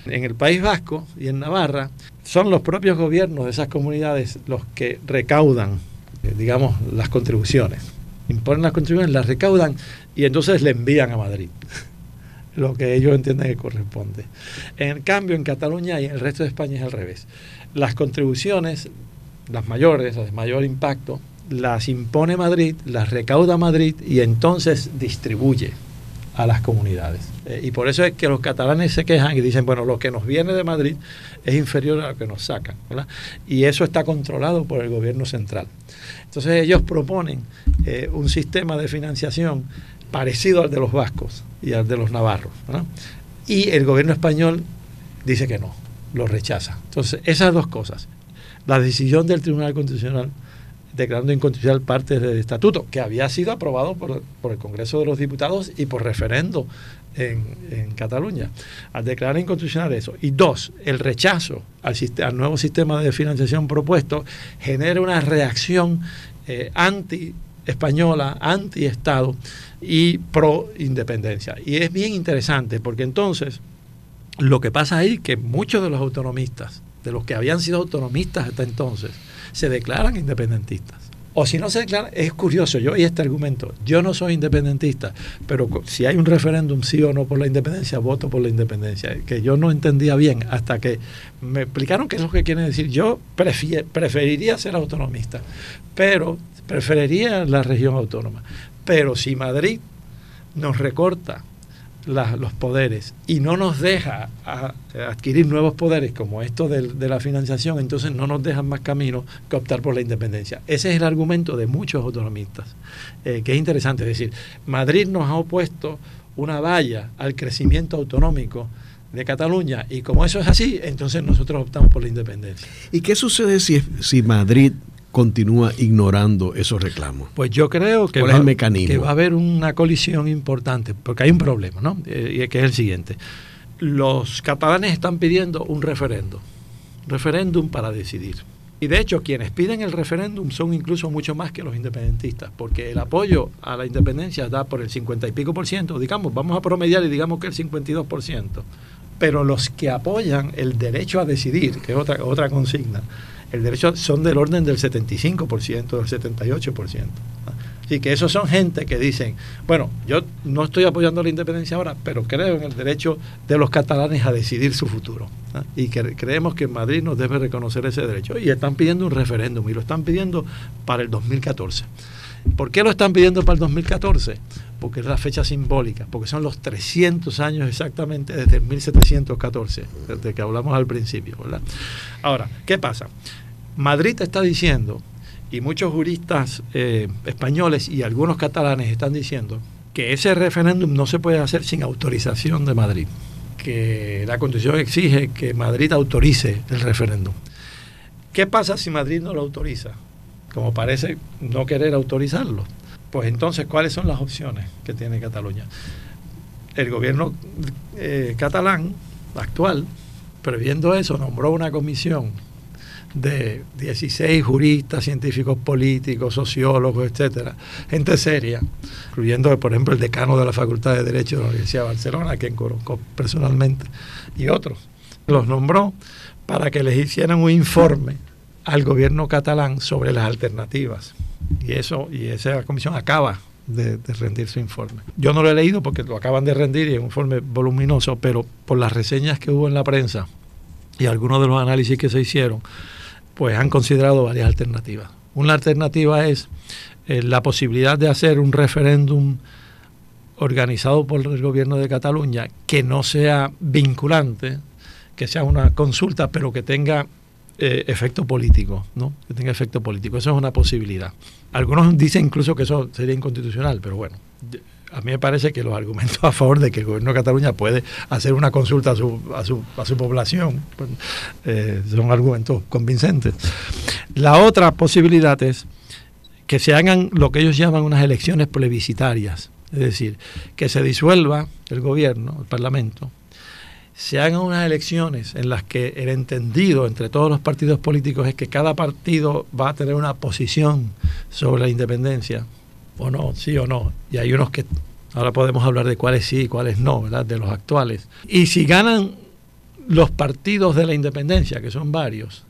En el País Vasco y en Navarra son los propios gobiernos de esas comunidades los que recaudan, eh, digamos, las contribuciones. Imponen las contribuciones, las recaudan y entonces le envían a Madrid lo que ellos entienden que corresponde. En cambio, en Cataluña y en el resto de España es al revés. Las contribuciones, las mayores, las de mayor impacto, las impone Madrid, las recauda Madrid y entonces distribuye a las comunidades. Eh, y por eso es que los catalanes se quejan y dicen, bueno, lo que nos viene de Madrid es inferior a lo que nos sacan. Y eso está controlado por el gobierno central. Entonces ellos proponen eh, un sistema de financiación parecido al de los vascos y al de los navarros. Y el gobierno español dice que no, lo rechaza. Entonces, esas dos cosas, la decisión del Tribunal Constitucional declarando inconstitucional parte del estatuto, que había sido aprobado por, por el Congreso de los Diputados y por referendo en, Cataluña, al declarar inconstitucional eso. Y dos, el rechazo al, al nuevo sistema de financiación propuesto genera una reacción eh, anti-española, anti-Estado y pro-independencia. Y es bien interesante porque entonces lo que pasa ahí es que muchos de los autonomistas, de los que habían sido autonomistas hasta entonces, se declaran independentistas. O si no se declara, es curioso, yo y este argumento, yo no soy independentista, pero si hay un referéndum sí o no por la independencia, voto por la independencia, que yo no entendía bien hasta que me explicaron qué es lo que quieren decir. Yo preferiría ser autonomista, pero preferiría la región autónoma. Pero si Madrid nos recorta los poderes y no nos deja adquirir nuevos poderes como esto de, la financiación, entonces no nos dejan más camino que optar por la independencia. Ese es el argumento de muchos autonomistas, eh, que es interesante. Es decir, Madrid nos ha opuesto una valla al crecimiento autonómico de Cataluña y como eso es así, entonces nosotros optamos por la independencia. ¿Y qué sucede si, si Madrid continúa ignorando esos reclamos? Pues yo creo que, va, que va a haber una colisión importante, porque hay un problema, ¿no? Eh, que es el siguiente. Los catalanes están pidiendo un referendo, referéndum para decidir. Y de hecho, quienes piden el referéndum son incluso mucho más que los independentistas, porque el apoyo a la independencia da por el 50 y pico por ciento, digamos, vamos a promediar y digamos que el 52 por ciento. Pero los que apoyan el derecho a decidir, que es otra, otra consigna, el derecho son del orden del 75%, del 78%. Así que esos son gente que dicen, bueno, yo no estoy apoyando la independencia ahora, pero creo en el derecho de los catalanes a decidir su futuro. Y que creemos que Madrid nos debe reconocer ese derecho. Y están pidiendo un referéndum y lo están pidiendo para el 2014. ¿Por qué lo están pidiendo para el 2014? Porque es la fecha simbólica, porque son los 300 años exactamente desde el 1714, desde que hablamos al principio, ¿verdad? Ahora, ¿qué pasa? Madrid está diciendo, y muchos juristas eh, españoles y algunos catalanes están diciendo, que ese referéndum no se puede hacer sin autorización de Madrid, que la Constitución exige que Madrid autorice el referéndum. ¿Qué pasa si Madrid no lo autoriza? como parece no querer autorizarlo. Pues entonces, ¿cuáles son las opciones que tiene Cataluña? El gobierno eh, catalán actual, previendo eso, nombró una comisión de 16 juristas, científicos políticos, sociólogos, etcétera, gente seria, incluyendo, por ejemplo, el decano de la Facultad de Derecho de la Universidad de Barcelona, quien conozco personalmente, y otros. Los nombró para que les hicieran un informe al gobierno catalán sobre las alternativas. Y eso, y esa comisión acaba de, rendir su informe. Yo no lo he leído porque lo acaban de rendir y es un informe voluminoso, pero por las reseñas que hubo en la prensa y algunos de los análisis que se hicieron, pues han considerado varias alternativas. Una alternativa es eh, la posibilidad de hacer un referéndum organizado por el gobierno de Cataluña que no sea vinculante, que sea una consulta, pero que tenga eh, efecto político, ¿no? Que tenga efecto político. Eso es una posibilidad. Algunos dicen incluso que eso sería inconstitucional, pero bueno, a mí me parece que los argumentos a favor de que el gobierno de Cataluña puede hacer una consulta a su, a su, a su población pues, eh, son argumentos convincentes. La otra posibilidad es que se hagan lo que ellos llaman unas elecciones plebiscitarias, es decir, que se disuelva el gobierno, el parlamento, se hagan unas elecciones en las que el entendido entre todos los partidos políticos es que cada partido va a tener una posición sobre la independencia, o no, sí o no. Y hay unos que ahora podemos hablar de cuáles sí y cuáles no, ¿verdad? De los actuales. Y si ganan los partidos de la independencia, que son varios,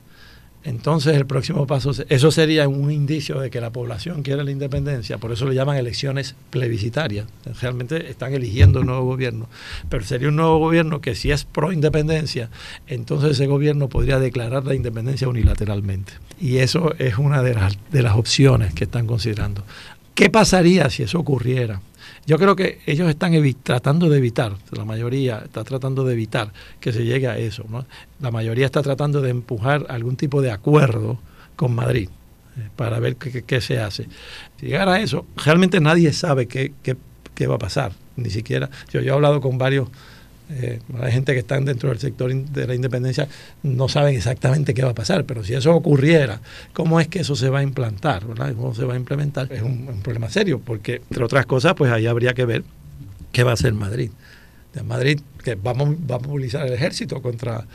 entonces el próximo paso, eso sería un indicio de que la población quiere la independencia, por eso le llaman elecciones plebiscitarias. Realmente están eligiendo un nuevo gobierno, pero sería un nuevo gobierno que si es pro independencia, entonces ese gobierno podría declarar la independencia unilateralmente. Y eso es una de las, de las opciones que están considerando. ¿Qué pasaría si eso ocurriera? Yo creo que ellos están tratando de evitar, la mayoría está tratando de evitar que se llegue a eso. La mayoría está tratando de empujar algún tipo de acuerdo con Madrid eh, para ver qué, se hace. Si llegara a eso, realmente nadie sabe qué, va a pasar, ni siquiera. Yo, yo he hablado con varios eh, hay gente que está dentro del sector de la independencia, no saben exactamente qué va a pasar, pero si eso ocurriera, ¿cómo es que eso se va a implantar? ¿verdad? ¿Cómo se va a implementar? Es un, un problema serio, porque entre otras cosas, pues ahí habría que ver qué va a hacer Madrid de Madrid que vamos, va a movilizar el ejército contra,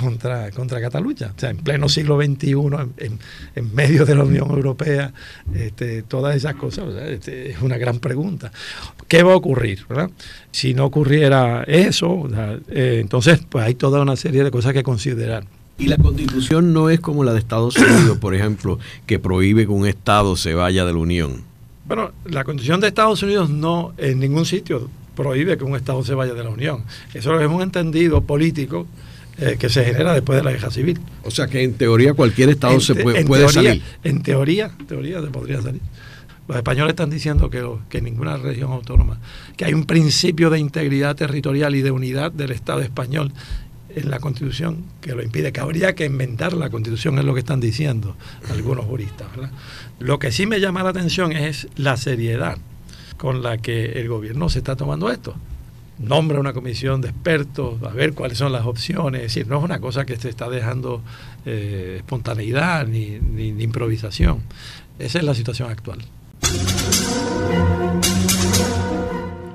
contra, contra Cataluña. O sea, en pleno siglo XXI, en, en, medio de la Unión Europea, este, todas esas cosas, este, es una gran pregunta. ¿Qué va a ocurrir? ¿verdad? Si no ocurriera eso, eh, entonces pues hay toda una serie de cosas que considerar. Y la constitución no es como la de Estados Unidos, por ejemplo, que prohíbe que un Estado se vaya de la Unión. Bueno, la constitución de Estados Unidos no en ningún sitio prohíbe que un Estado se vaya de la Unión. Eso es un entendido político eh, que se genera después de la guerra civil. O sea que en teoría cualquier Estado se puede, salir. En teoría, en teoría se podría salir. Los españoles están diciendo que, que ninguna región autónoma, que hay un principio de integridad territorial y de unidad del Estado español en la Constitución que lo impide, que habría que inventar la Constitución, es lo que están diciendo algunos juristas. Lo que sí me llama la atención es la seriedad con la que el gobierno se está tomando esto. Nombra una comisión de expertos, a ver cuáles son las opciones. Es decir, no es una cosa que se está dejando eh, espontaneidad ni, ni improvisación. Esa es la situación actual.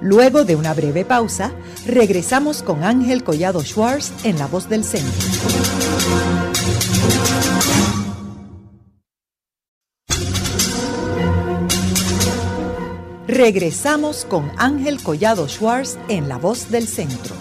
Luego de una breve pausa, regresamos con Ángel Collado Schwartz en La Voz del Centro. Regresamos con Ángel Collado Schwartz en La Voz del Centro.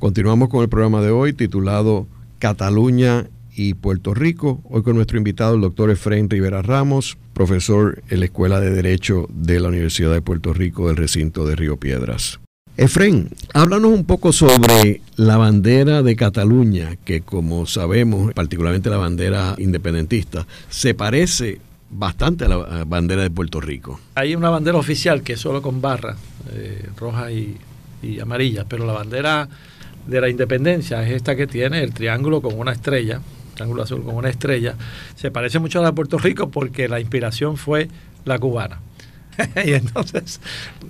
Continuamos con el programa de hoy titulado Cataluña y Puerto Rico. Hoy con nuestro invitado, el doctor Efraín Rivera Ramos, profesor en la Escuela de Derecho de la Universidad de Puerto Rico del recinto de Río Piedras. Efraín, háblanos un poco sobre la bandera de Cataluña, que como sabemos, particularmente la bandera independentista, se parece bastante a la bandera de Puerto Rico. Hay una bandera oficial que es solo con barra, eh, roja y, y amarilla, pero la bandera de la independencia es esta que tiene el triángulo con una estrella, triángulo azul con una estrella. Se parece mucho a la de Puerto Rico porque la inspiración fue la cubana. y entonces,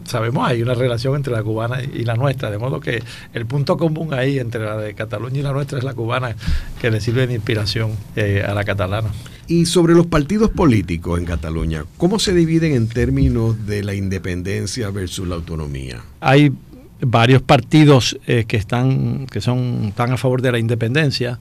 sabemos, hay una relación entre la cubana y la nuestra, de modo que el punto común ahí entre la de Cataluña y la nuestra es la cubana que le sirve de inspiración eh, a la catalana. Y sobre los partidos políticos en Cataluña, ¿cómo se dividen en términos de la independencia versus la autonomía? Hay varios partidos eh, que están que son están a favor de la independencia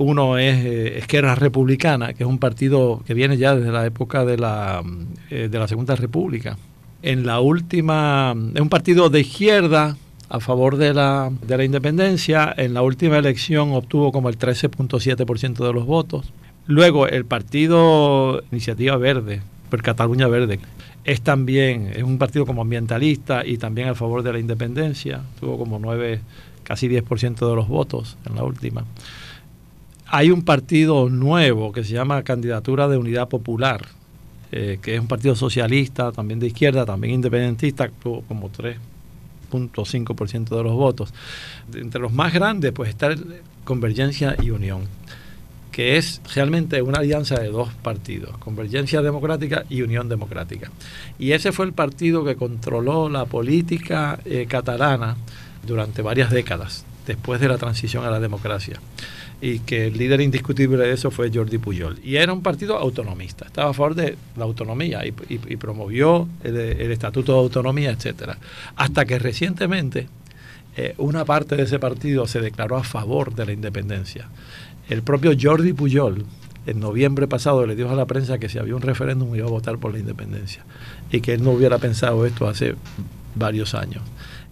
uno es eh, Esquerra Republicana, que es un partido que viene ya desde la época de la, eh, de la Segunda República. En la última, es un partido de izquierda a favor de la, de la independencia. En la última elección obtuvo como el 13.7% de los votos. Luego el partido Iniciativa Verde, por Cataluña Verde, es también, es un partido como ambientalista y también a favor de la independencia. Tuvo como 9, casi 10% de los votos en la última hay un partido nuevo que se llama Candidatura de Unidad Popular, eh, que es un partido socialista, también de izquierda, también independentista, como 3.5% de los votos. Entre los más grandes, pues está Convergencia y Unión, que es realmente una alianza de dos partidos, Convergencia Democrática y Unión Democrática. Y ese fue el partido que controló la política eh, catalana durante varias décadas, después de la transición a la democracia y que el líder indiscutible de eso fue Jordi Pujol. Y era un partido autonomista, estaba a favor de la autonomía y, promovió el, Estatuto de Autonomía, etcétera. Hasta que recientemente eh, una parte de ese partido se declaró a favor de la independencia. El propio Jordi Pujol, en noviembre pasado, le dijo a la prensa que si había un referéndum iba a votar por la independencia y que él no hubiera pensado esto hace varios años.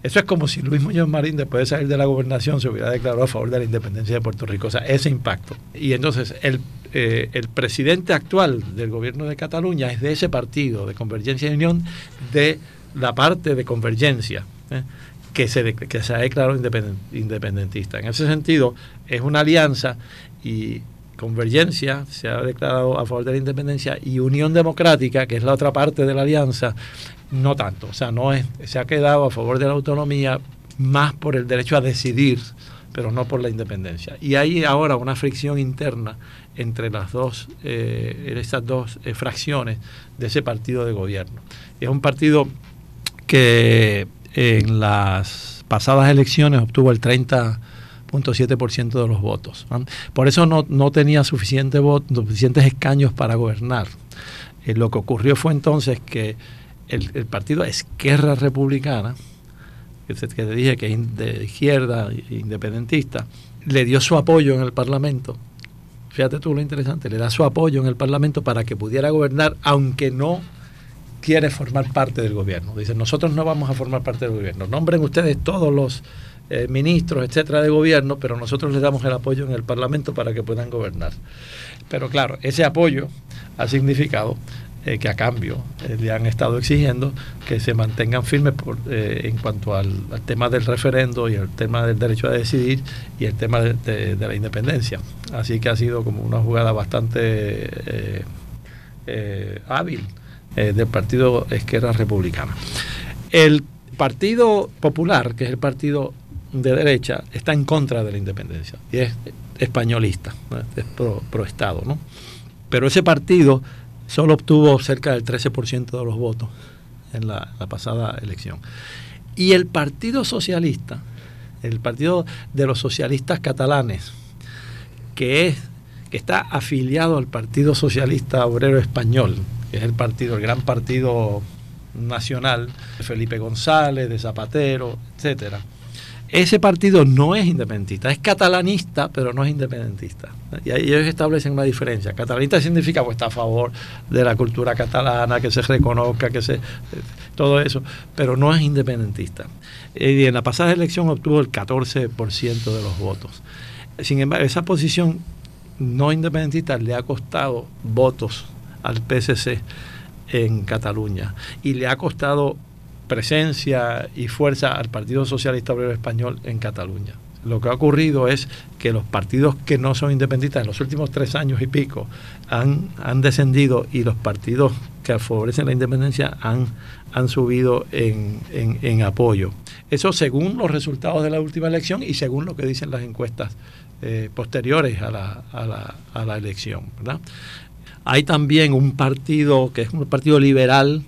Eso es como si Luis Muñoz Marín, después de salir de la gobernación, se hubiera declarado a favor de la independencia de Puerto Rico. O sea, ese impacto. Y entonces el, eh, el presidente actual del gobierno de Cataluña es de ese partido, de Convergencia y Unión, de la parte de Convergencia. ¿eh? Que se, que se ha declarado independentista. En ese sentido, es una alianza y Convergencia se ha declarado a favor de la independencia y Unión Democrática, que es la otra parte de la alianza, no tanto. O sea, no es, se ha quedado a favor de la autonomía más por el derecho a decidir, pero no por la independencia. Y hay ahora una fricción interna entre las dos, eh, estas dos eh, fracciones de ese partido de gobierno. Es un partido que en las pasadas elecciones obtuvo el 30.7% de los votos. Por eso no, tenía suficiente suficientes escaños para gobernar. Eh, lo que ocurrió fue entonces que el, partido Esquerra Republicana, que, te dije que es de izquierda, independentista, le dio su apoyo en el Parlamento. Fíjate tú lo interesante, le da su apoyo en el Parlamento para que pudiera gobernar, aunque no quiere formar parte del gobierno. Dice, nosotros no vamos a formar parte del gobierno. Nombren ustedes todos los eh, ministros, etcétera, de gobierno, pero nosotros les damos el apoyo en el Parlamento para que puedan gobernar. Pero claro, ese apoyo ha significado eh, que a cambio eh, le han estado exigiendo que se mantengan firmes en cuanto al, tema del referendo y el tema del derecho a decidir y el tema de, la independencia. Así que ha sido como una jugada bastante hábil del Partido Izquierda Republicana. El Partido Popular, que es el partido de derecha, está en contra de la independencia y es españolista, es pro, Estado, ¿no? Pero ese partido solo obtuvo cerca del 13% de los votos en la, pasada elección. Y el Partido Socialista, el Partido de los Socialistas Catalanes, que, es, que está afiliado al Partido Socialista Obrero Español, que es el partido, el gran partido nacional de Felipe González, de Zapatero, etcétera ese partido no es independentista, es catalanista, pero no es independentista. Y ahí ellos establecen una diferencia. Catalanista significa que está a favor de la cultura catalana, que se reconozca, que se todo eso, pero no es independentista. Y en la pasada elección obtuvo el 14% de los votos. Sin embargo, esa posición no independentista le ha costado votos al PSC en Cataluña y le ha costado presencia y fuerza al Partido Socialista Obrero Español en Cataluña. Lo que ha ocurrido es que los partidos que no son independentistas en los últimos tres años y pico han, han descendido y los partidos que favorecen la independencia han, han subido en, en, apoyo. Eso según los resultados de la última elección y según lo que dicen las encuestas eh, posteriores a la, a la, a la elección. Hay también un partido que es un partido liberal,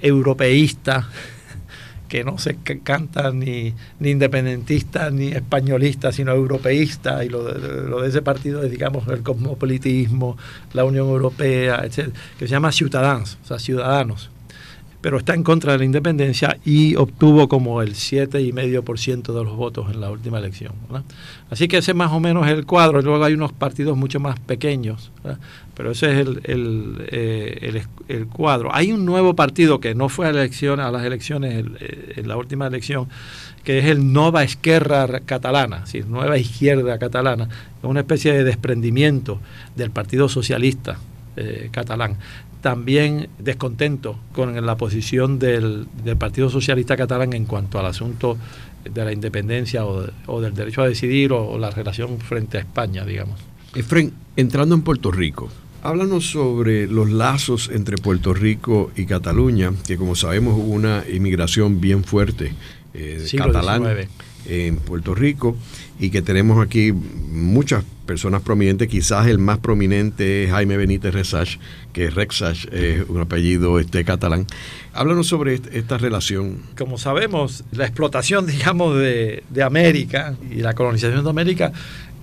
europeísta, que no se canta ni, ni independentista ni españolista, sino europeísta, y lo de, lo de ese partido es, digamos, el cosmopolitismo, la Unión Europea, etc., que se llama Ciudadanos, o sea, ciudadanos pero está en contra de la independencia y obtuvo como el 7,5% de los votos en la última elección. Así que ese más o menos es el cuadro. Luego hay unos partidos mucho más pequeños, pero ese es eh, el, cuadro. Hay un nuevo partido que no fue a, elección, a las elecciones eh, en la última elección, que es el Nova Esquerra Catalana, Nueva Izquierda Catalana, es una especie de desprendimiento del Partido Socialista eh, catalán también descontento con la posición del, Partido Socialista Catalán en cuanto al asunto de la independencia o, del derecho a decidir o, la relación frente a España, digamos. Efren, entrando en Puerto Rico, háblanos sobre los lazos entre Puerto Rico y Cataluña, que como sabemos hubo una inmigración bien fuerte eh, catalán en Puerto Rico y que tenemos aquí muchas personas prominentes, quizás el más prominente es Jaime Benítez Resach, que Rexach es un apellido este catalán. Háblanos sobre esta relación. Como sabemos, la explotación, digamos, de, de América y la colonización de América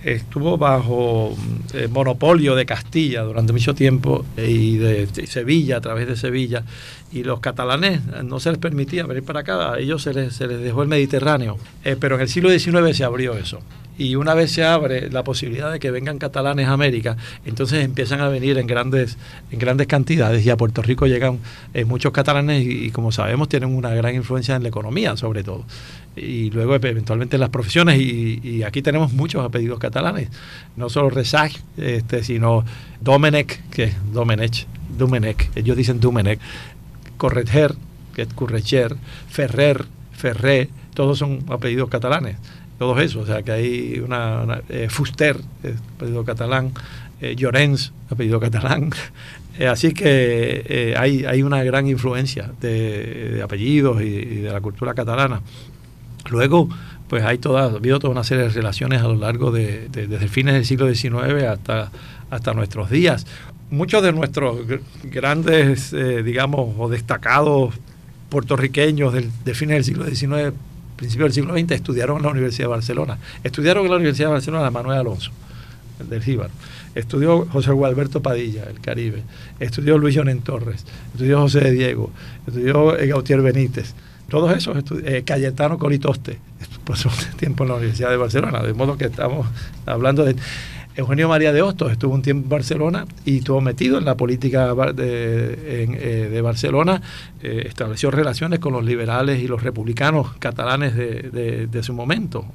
estuvo bajo eh, monopolio de Castilla durante mucho tiempo eh, y de, Sevilla, a través de Sevilla, y los catalanes no se les permitía venir para acá, a ellos se les, se les dejó el Mediterráneo, eh, pero en el siglo XIX se abrió eso. Y una vez se abre la posibilidad de que vengan catalanes a América, entonces empiezan a venir en grandes, en grandes cantidades y a Puerto Rico llegan muchos catalanes y, como sabemos tienen una gran influencia en la economía sobre todo y luego eventualmente las profesiones y, aquí tenemos muchos apellidos catalanes, no solo Resag, este, sino Domenech, que es Domenech, Domenech, ellos dicen Domenech, Correger, que es Currecher, Ferrer, Ferré, todos son apellidos catalanes, todos esos, o sea que hay una, eh, Fuster, apellido catalán, eh, Llorens, apellido catalán, eh, así que hay, hay una gran influencia de, apellidos y, de la cultura catalana. Luego, pues hay toda, ha habido toda una serie de relaciones a lo largo de, desde fines del siglo XIX hasta, hasta nuestros días. Muchos de nuestros grandes, eh, digamos, o destacados puertorriqueños del, de fines del siglo XIX, principios del siglo XX, estudiaron en la Universidad de Barcelona. Estudiaron en la Universidad de Barcelona Manuel Alonso, el del Jíbaro. Estudió José Gualberto Padilla, el Caribe. Estudió Luis Jonen Torres. Estudió José de Diego. Estudió Gautier Benítez. Todos esos, eh, Cayetano Colitoste, pasó tiempo en la Universidad de Barcelona. De modo que estamos hablando de Eugenio María de Hostos estuvo un tiempo en Barcelona y estuvo metido en la política de, eh, Barcelona, eh, estableció relaciones con los liberales y los republicanos catalanes de, su momento.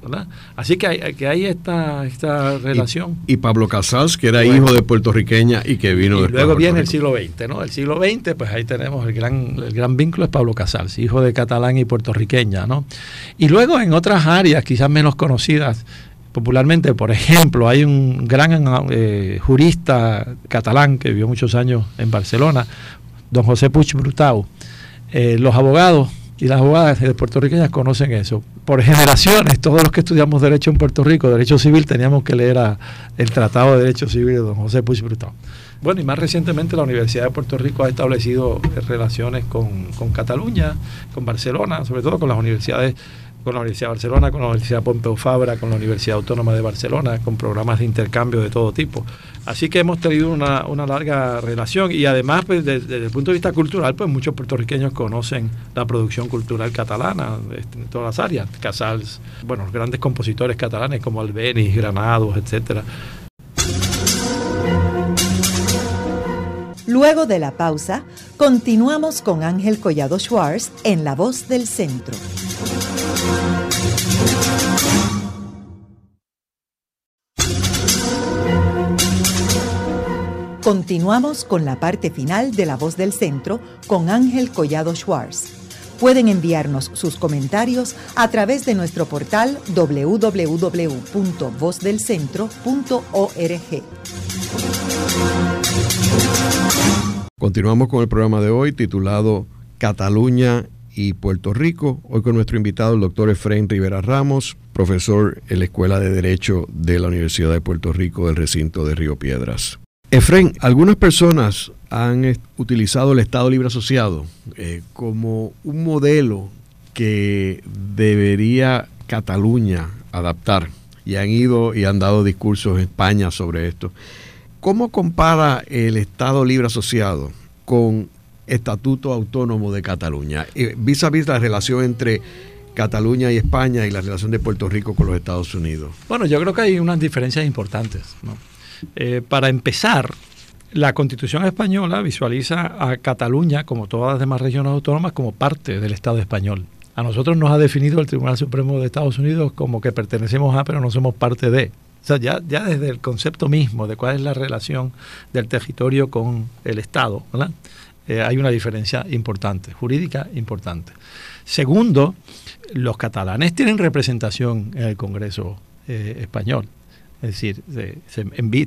Así que hay, que hay esta, esta relación. Y, Pablo Casals, que era hijo de puertorriqueña y que vino y Luego viene el siglo XX, ¿no? El siglo XX, pues ahí tenemos el gran, el gran vínculo es Pablo Casals, hijo de catalán y puertorriqueña, ¿no? Y luego en otras áreas, quizás menos conocidas, popularmente, por ejemplo, hay un gran eh, jurista catalán que vivió muchos años en Barcelona, don José Puig Brutau. Eh, los abogados y las abogadas de Puerto Rico ya conocen eso. Por generaciones, todos los que estudiamos Derecho en Puerto Rico, Derecho Civil, teníamos que leer el Tratado de Derecho Civil de don José Puig Brutau. Bueno, y más recientemente la Universidad de Puerto Rico ha establecido relaciones con, con Cataluña, con Barcelona, sobre todo con las universidades con la Universidad de Barcelona, con la Universidad Pompeu Fabra, con la Universidad Autónoma de Barcelona, con programas de intercambio de todo tipo. Así que hemos tenido una, larga relación y además pues, desde, el punto de vista cultural, pues muchos puertorriqueños conocen la producción cultural catalana este, en todas las áreas. Casals, bueno, los grandes compositores catalanes como Albeniz, Granados, etcétera. Luego de la pausa, continuamos con Ángel Collado Schwartz en La Voz del Centro. Continuamos con la parte final de La Voz del Centro con Ángel Collado Schwartz. Pueden enviarnos sus comentarios a través de nuestro portal www.vozdelcentro.org. Continuamos con el programa de hoy titulado Cataluña y Puerto Rico. Hoy con nuestro invitado, el doctor Efraín Rivera Ramos, profesor en la Escuela de Derecho de la Universidad de Puerto Rico del recinto de Río Piedras. Efren, algunas personas han utilizado el Estado Libre Asociado eh, como un modelo que debería Cataluña adaptar y han ido y han dado discursos en España sobre esto. ¿Cómo compara el Estado Libre Asociado con Estatuto Autónomo de Cataluña? Vis a vis la relación entre Cataluña y España y la relación de Puerto Rico con los Estados Unidos. Bueno, yo creo que hay unas diferencias importantes. Eh, para empezar, la Constitución española visualiza a Cataluña, como todas las demás regiones autónomas, como parte del Estado español. A nosotros nos ha definido el Tribunal Supremo de Estados Unidos como que pertenecemos a, pero no somos parte de. O sea, ya, ya desde el concepto mismo de cuál es la relación del territorio con el Estado, eh, hay una diferencia importante, jurídica importante. Segundo, los catalanes tienen representación en el Congreso eh, español. Es decir,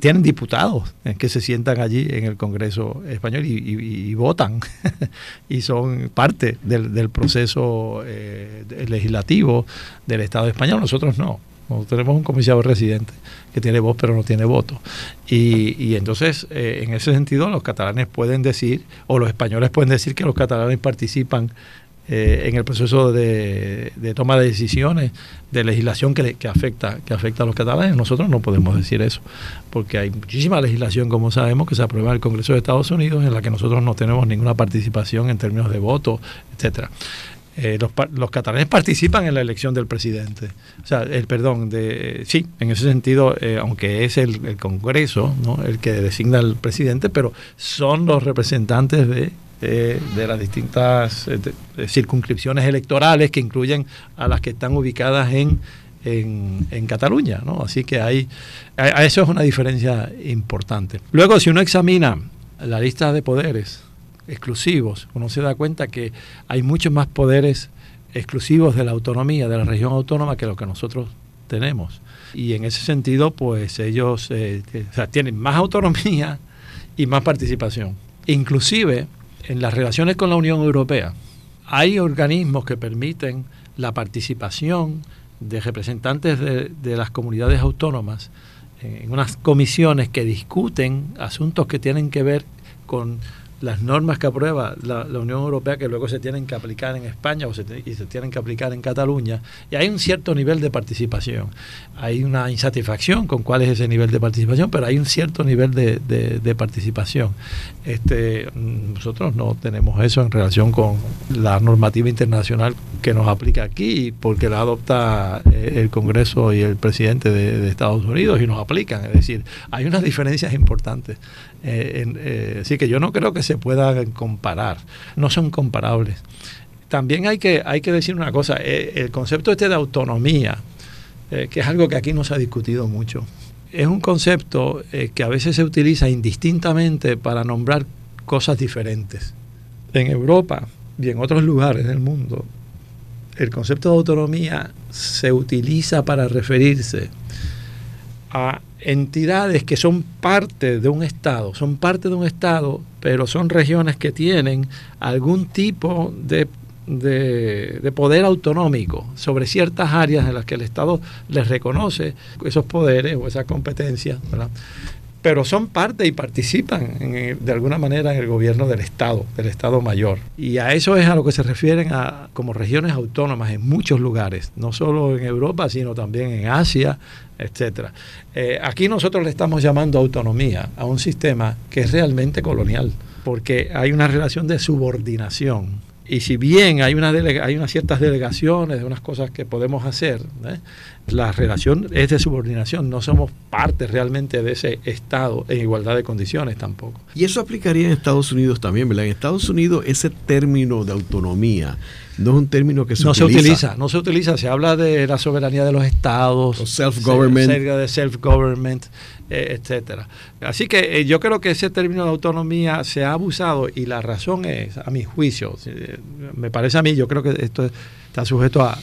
tienen diputados que se sientan allí en el Congreso español y, votan y son parte del, proceso eh, legislativo del Estado español. Nosotros no. Nosotros tenemos un comisario residente que tiene voz pero no tiene voto. Y, entonces, eh, en ese sentido, los catalanes pueden decir, o los españoles pueden decir que los catalanes participan eh, en el proceso de, toma de decisiones, de legislación que, que, afecta, que afecta a los catalanes. Nosotros no podemos decir eso, porque hay muchísima legislación, como sabemos, que se aprueba en el Congreso de Estados Unidos, en la que nosotros no tenemos ninguna participación en términos de voto, etcétera. Eh, los, los, catalanes participan en la elección del presidente. O sea, el perdón, de, sí, en ese sentido, eh, aunque es el, el Congreso ¿no? el que designa al presidente, pero son los representantes de eh, de las distintas eh, circunscripciones electorales que incluyen a las que están ubicadas en, en, Cataluña. ¿no? Así que hay, a, eso es una diferencia importante. Luego, si uno examina la lista de poderes exclusivos, uno se da cuenta que hay muchos más poderes exclusivos de la autonomía, de la región autónoma, que lo que nosotros tenemos. Y en ese sentido, pues ellos eh, tienen más autonomía y más participación. Inclusive en las relaciones con la Unión Europea hay organismos que permiten la participación de representantes de, las comunidades autónomas en unas comisiones que discuten asuntos que tienen que ver con, las normas que aprueba la, Unión Europea que luego se tienen que aplicar en España o se, y se tienen que aplicar en Cataluña. Y hay un cierto nivel de participación. Hay una insatisfacción con cuál es ese nivel de participación, pero hay un cierto nivel de, de, participación. Este, nosotros no tenemos eso en relación con la normativa internacional que nos aplica aquí, porque la adopta eh, el Congreso y el presidente de, de Estados Unidos y nos aplican. Es decir, hay unas diferencias importantes. Eh, eh, así que yo no creo que se puedan comparar, no son comparables. También hay que, hay que decir una cosa, eh, el concepto este de autonomía, que es algo que aquí no se ha discutido mucho, es un concepto que a veces se utiliza indistintamente para nombrar cosas diferentes. En Europa y en otros lugares del mundo, el concepto de autonomía se utiliza para referirse a entidades que son parte de un Estado, son parte de un Estado, pero son regiones que tienen algún tipo de, de, poder autonómico sobre ciertas áreas en las que el Estado les reconoce esos poderes o esas competencias, pero son parte y participan de alguna manera en el gobierno del Estado, del Estado mayor. Y a eso es a lo que se refieren a, como regiones autónomas en muchos lugares, no solo en Europa, sino también en Asia, etcétera. Eh, aquí nosotros le estamos llamando autonomía a un sistema que es realmente colonial, porque hay una relación de subordinación. Y si bien hay, una hay unas ciertas delegaciones de unas cosas que podemos hacer, ¿eh? la relación es de subordinación, no somos parte realmente de ese Estado en igualdad de condiciones tampoco. Y eso aplicaría en Estados Unidos también, ¿verdad? En Estados Unidos ese término de autonomía no es un término que se no utiliza. se utiliza. No se utiliza, se habla de la soberanía de los estados, self-government, de self-government, eh, etcétera. Así que eh, yo creo que ese término de autonomía se ha abusado y la razón es, a mi juicio, eh, me parece a mí, yo creo que esto está sujeto a,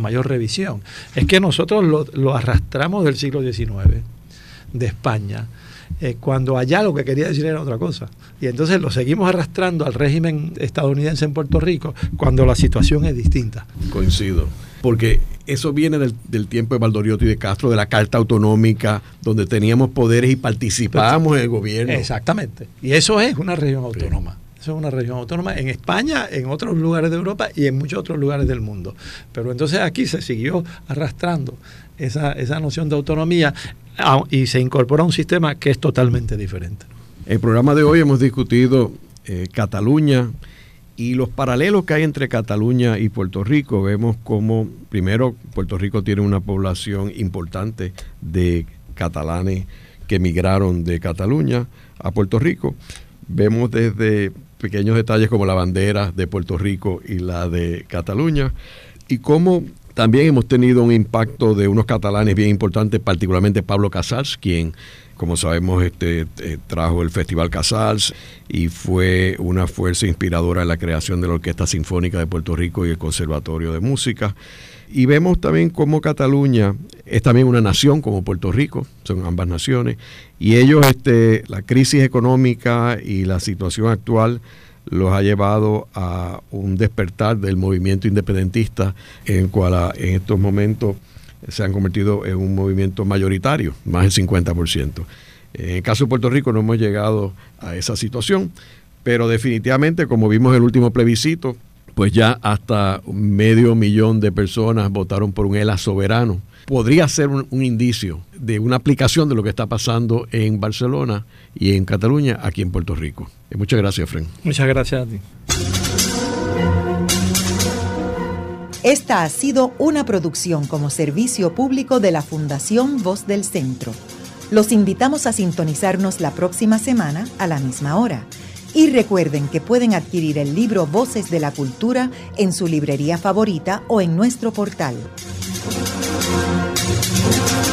mayor revisión, es que nosotros lo, arrastramos del siglo XIX, de España, eh, cuando allá lo que quería decir era otra cosa. Y entonces lo seguimos arrastrando al régimen estadounidense en Puerto Rico cuando la situación es distinta. Coincido. Porque eso viene del, tiempo de Valdoriotti y de Castro, de la Carta Autonómica, donde teníamos poderes y participábamos en el gobierno. Exactamente. Y eso es una región autónoma. Eso es una región autónoma en España, en otros lugares de Europa y en muchos otros lugares del mundo. Pero entonces aquí se siguió arrastrando esa, esa noción de autonomía y se incorpora un sistema que es totalmente diferente. En el programa de hoy hemos discutido eh, Cataluña y los paralelos que hay entre Cataluña y Puerto Rico. Vemos como, primero, Puerto Rico tiene una población importante de catalanes que emigraron de Cataluña a Puerto Rico. Vemos desde pequeños detalles como la bandera de Puerto Rico y la de Cataluña y cómo también hemos tenido un impacto de unos catalanes bien importantes, particularmente Pablo Casals, quien, como sabemos, este, eh, trajo el Festival Casals y fue una fuerza inspiradora en la creación de la Orquesta Sinfónica de Puerto Rico y el Conservatorio de Música. Y vemos también cómo Cataluña es también una nación como Puerto Rico, son ambas naciones, y ellos, este, la crisis económica y la situación actual, los ha llevado a un despertar del movimiento independentista, en cual en estos momentos se han convertido en un movimiento mayoritario, más del 50%. En el caso de Puerto Rico no hemos llegado a esa situación, pero definitivamente, como vimos en el último plebiscito, pues ya hasta medio millón de personas votaron por un ELA soberano. Podría ser un, un indicio de una aplicación de lo que está pasando en Barcelona y en Cataluña, aquí en Puerto Rico. Eh, muchas gracias, Fren. Muchas gracias a ti. Esta ha sido una producción como servicio público de la Fundación Voz del Centro. Los invitamos a sintonizarnos la próxima semana a la misma hora. Y recuerden que pueden adquirir el libro Voces de la Cultura en su librería favorita o en nuestro portal. よかった。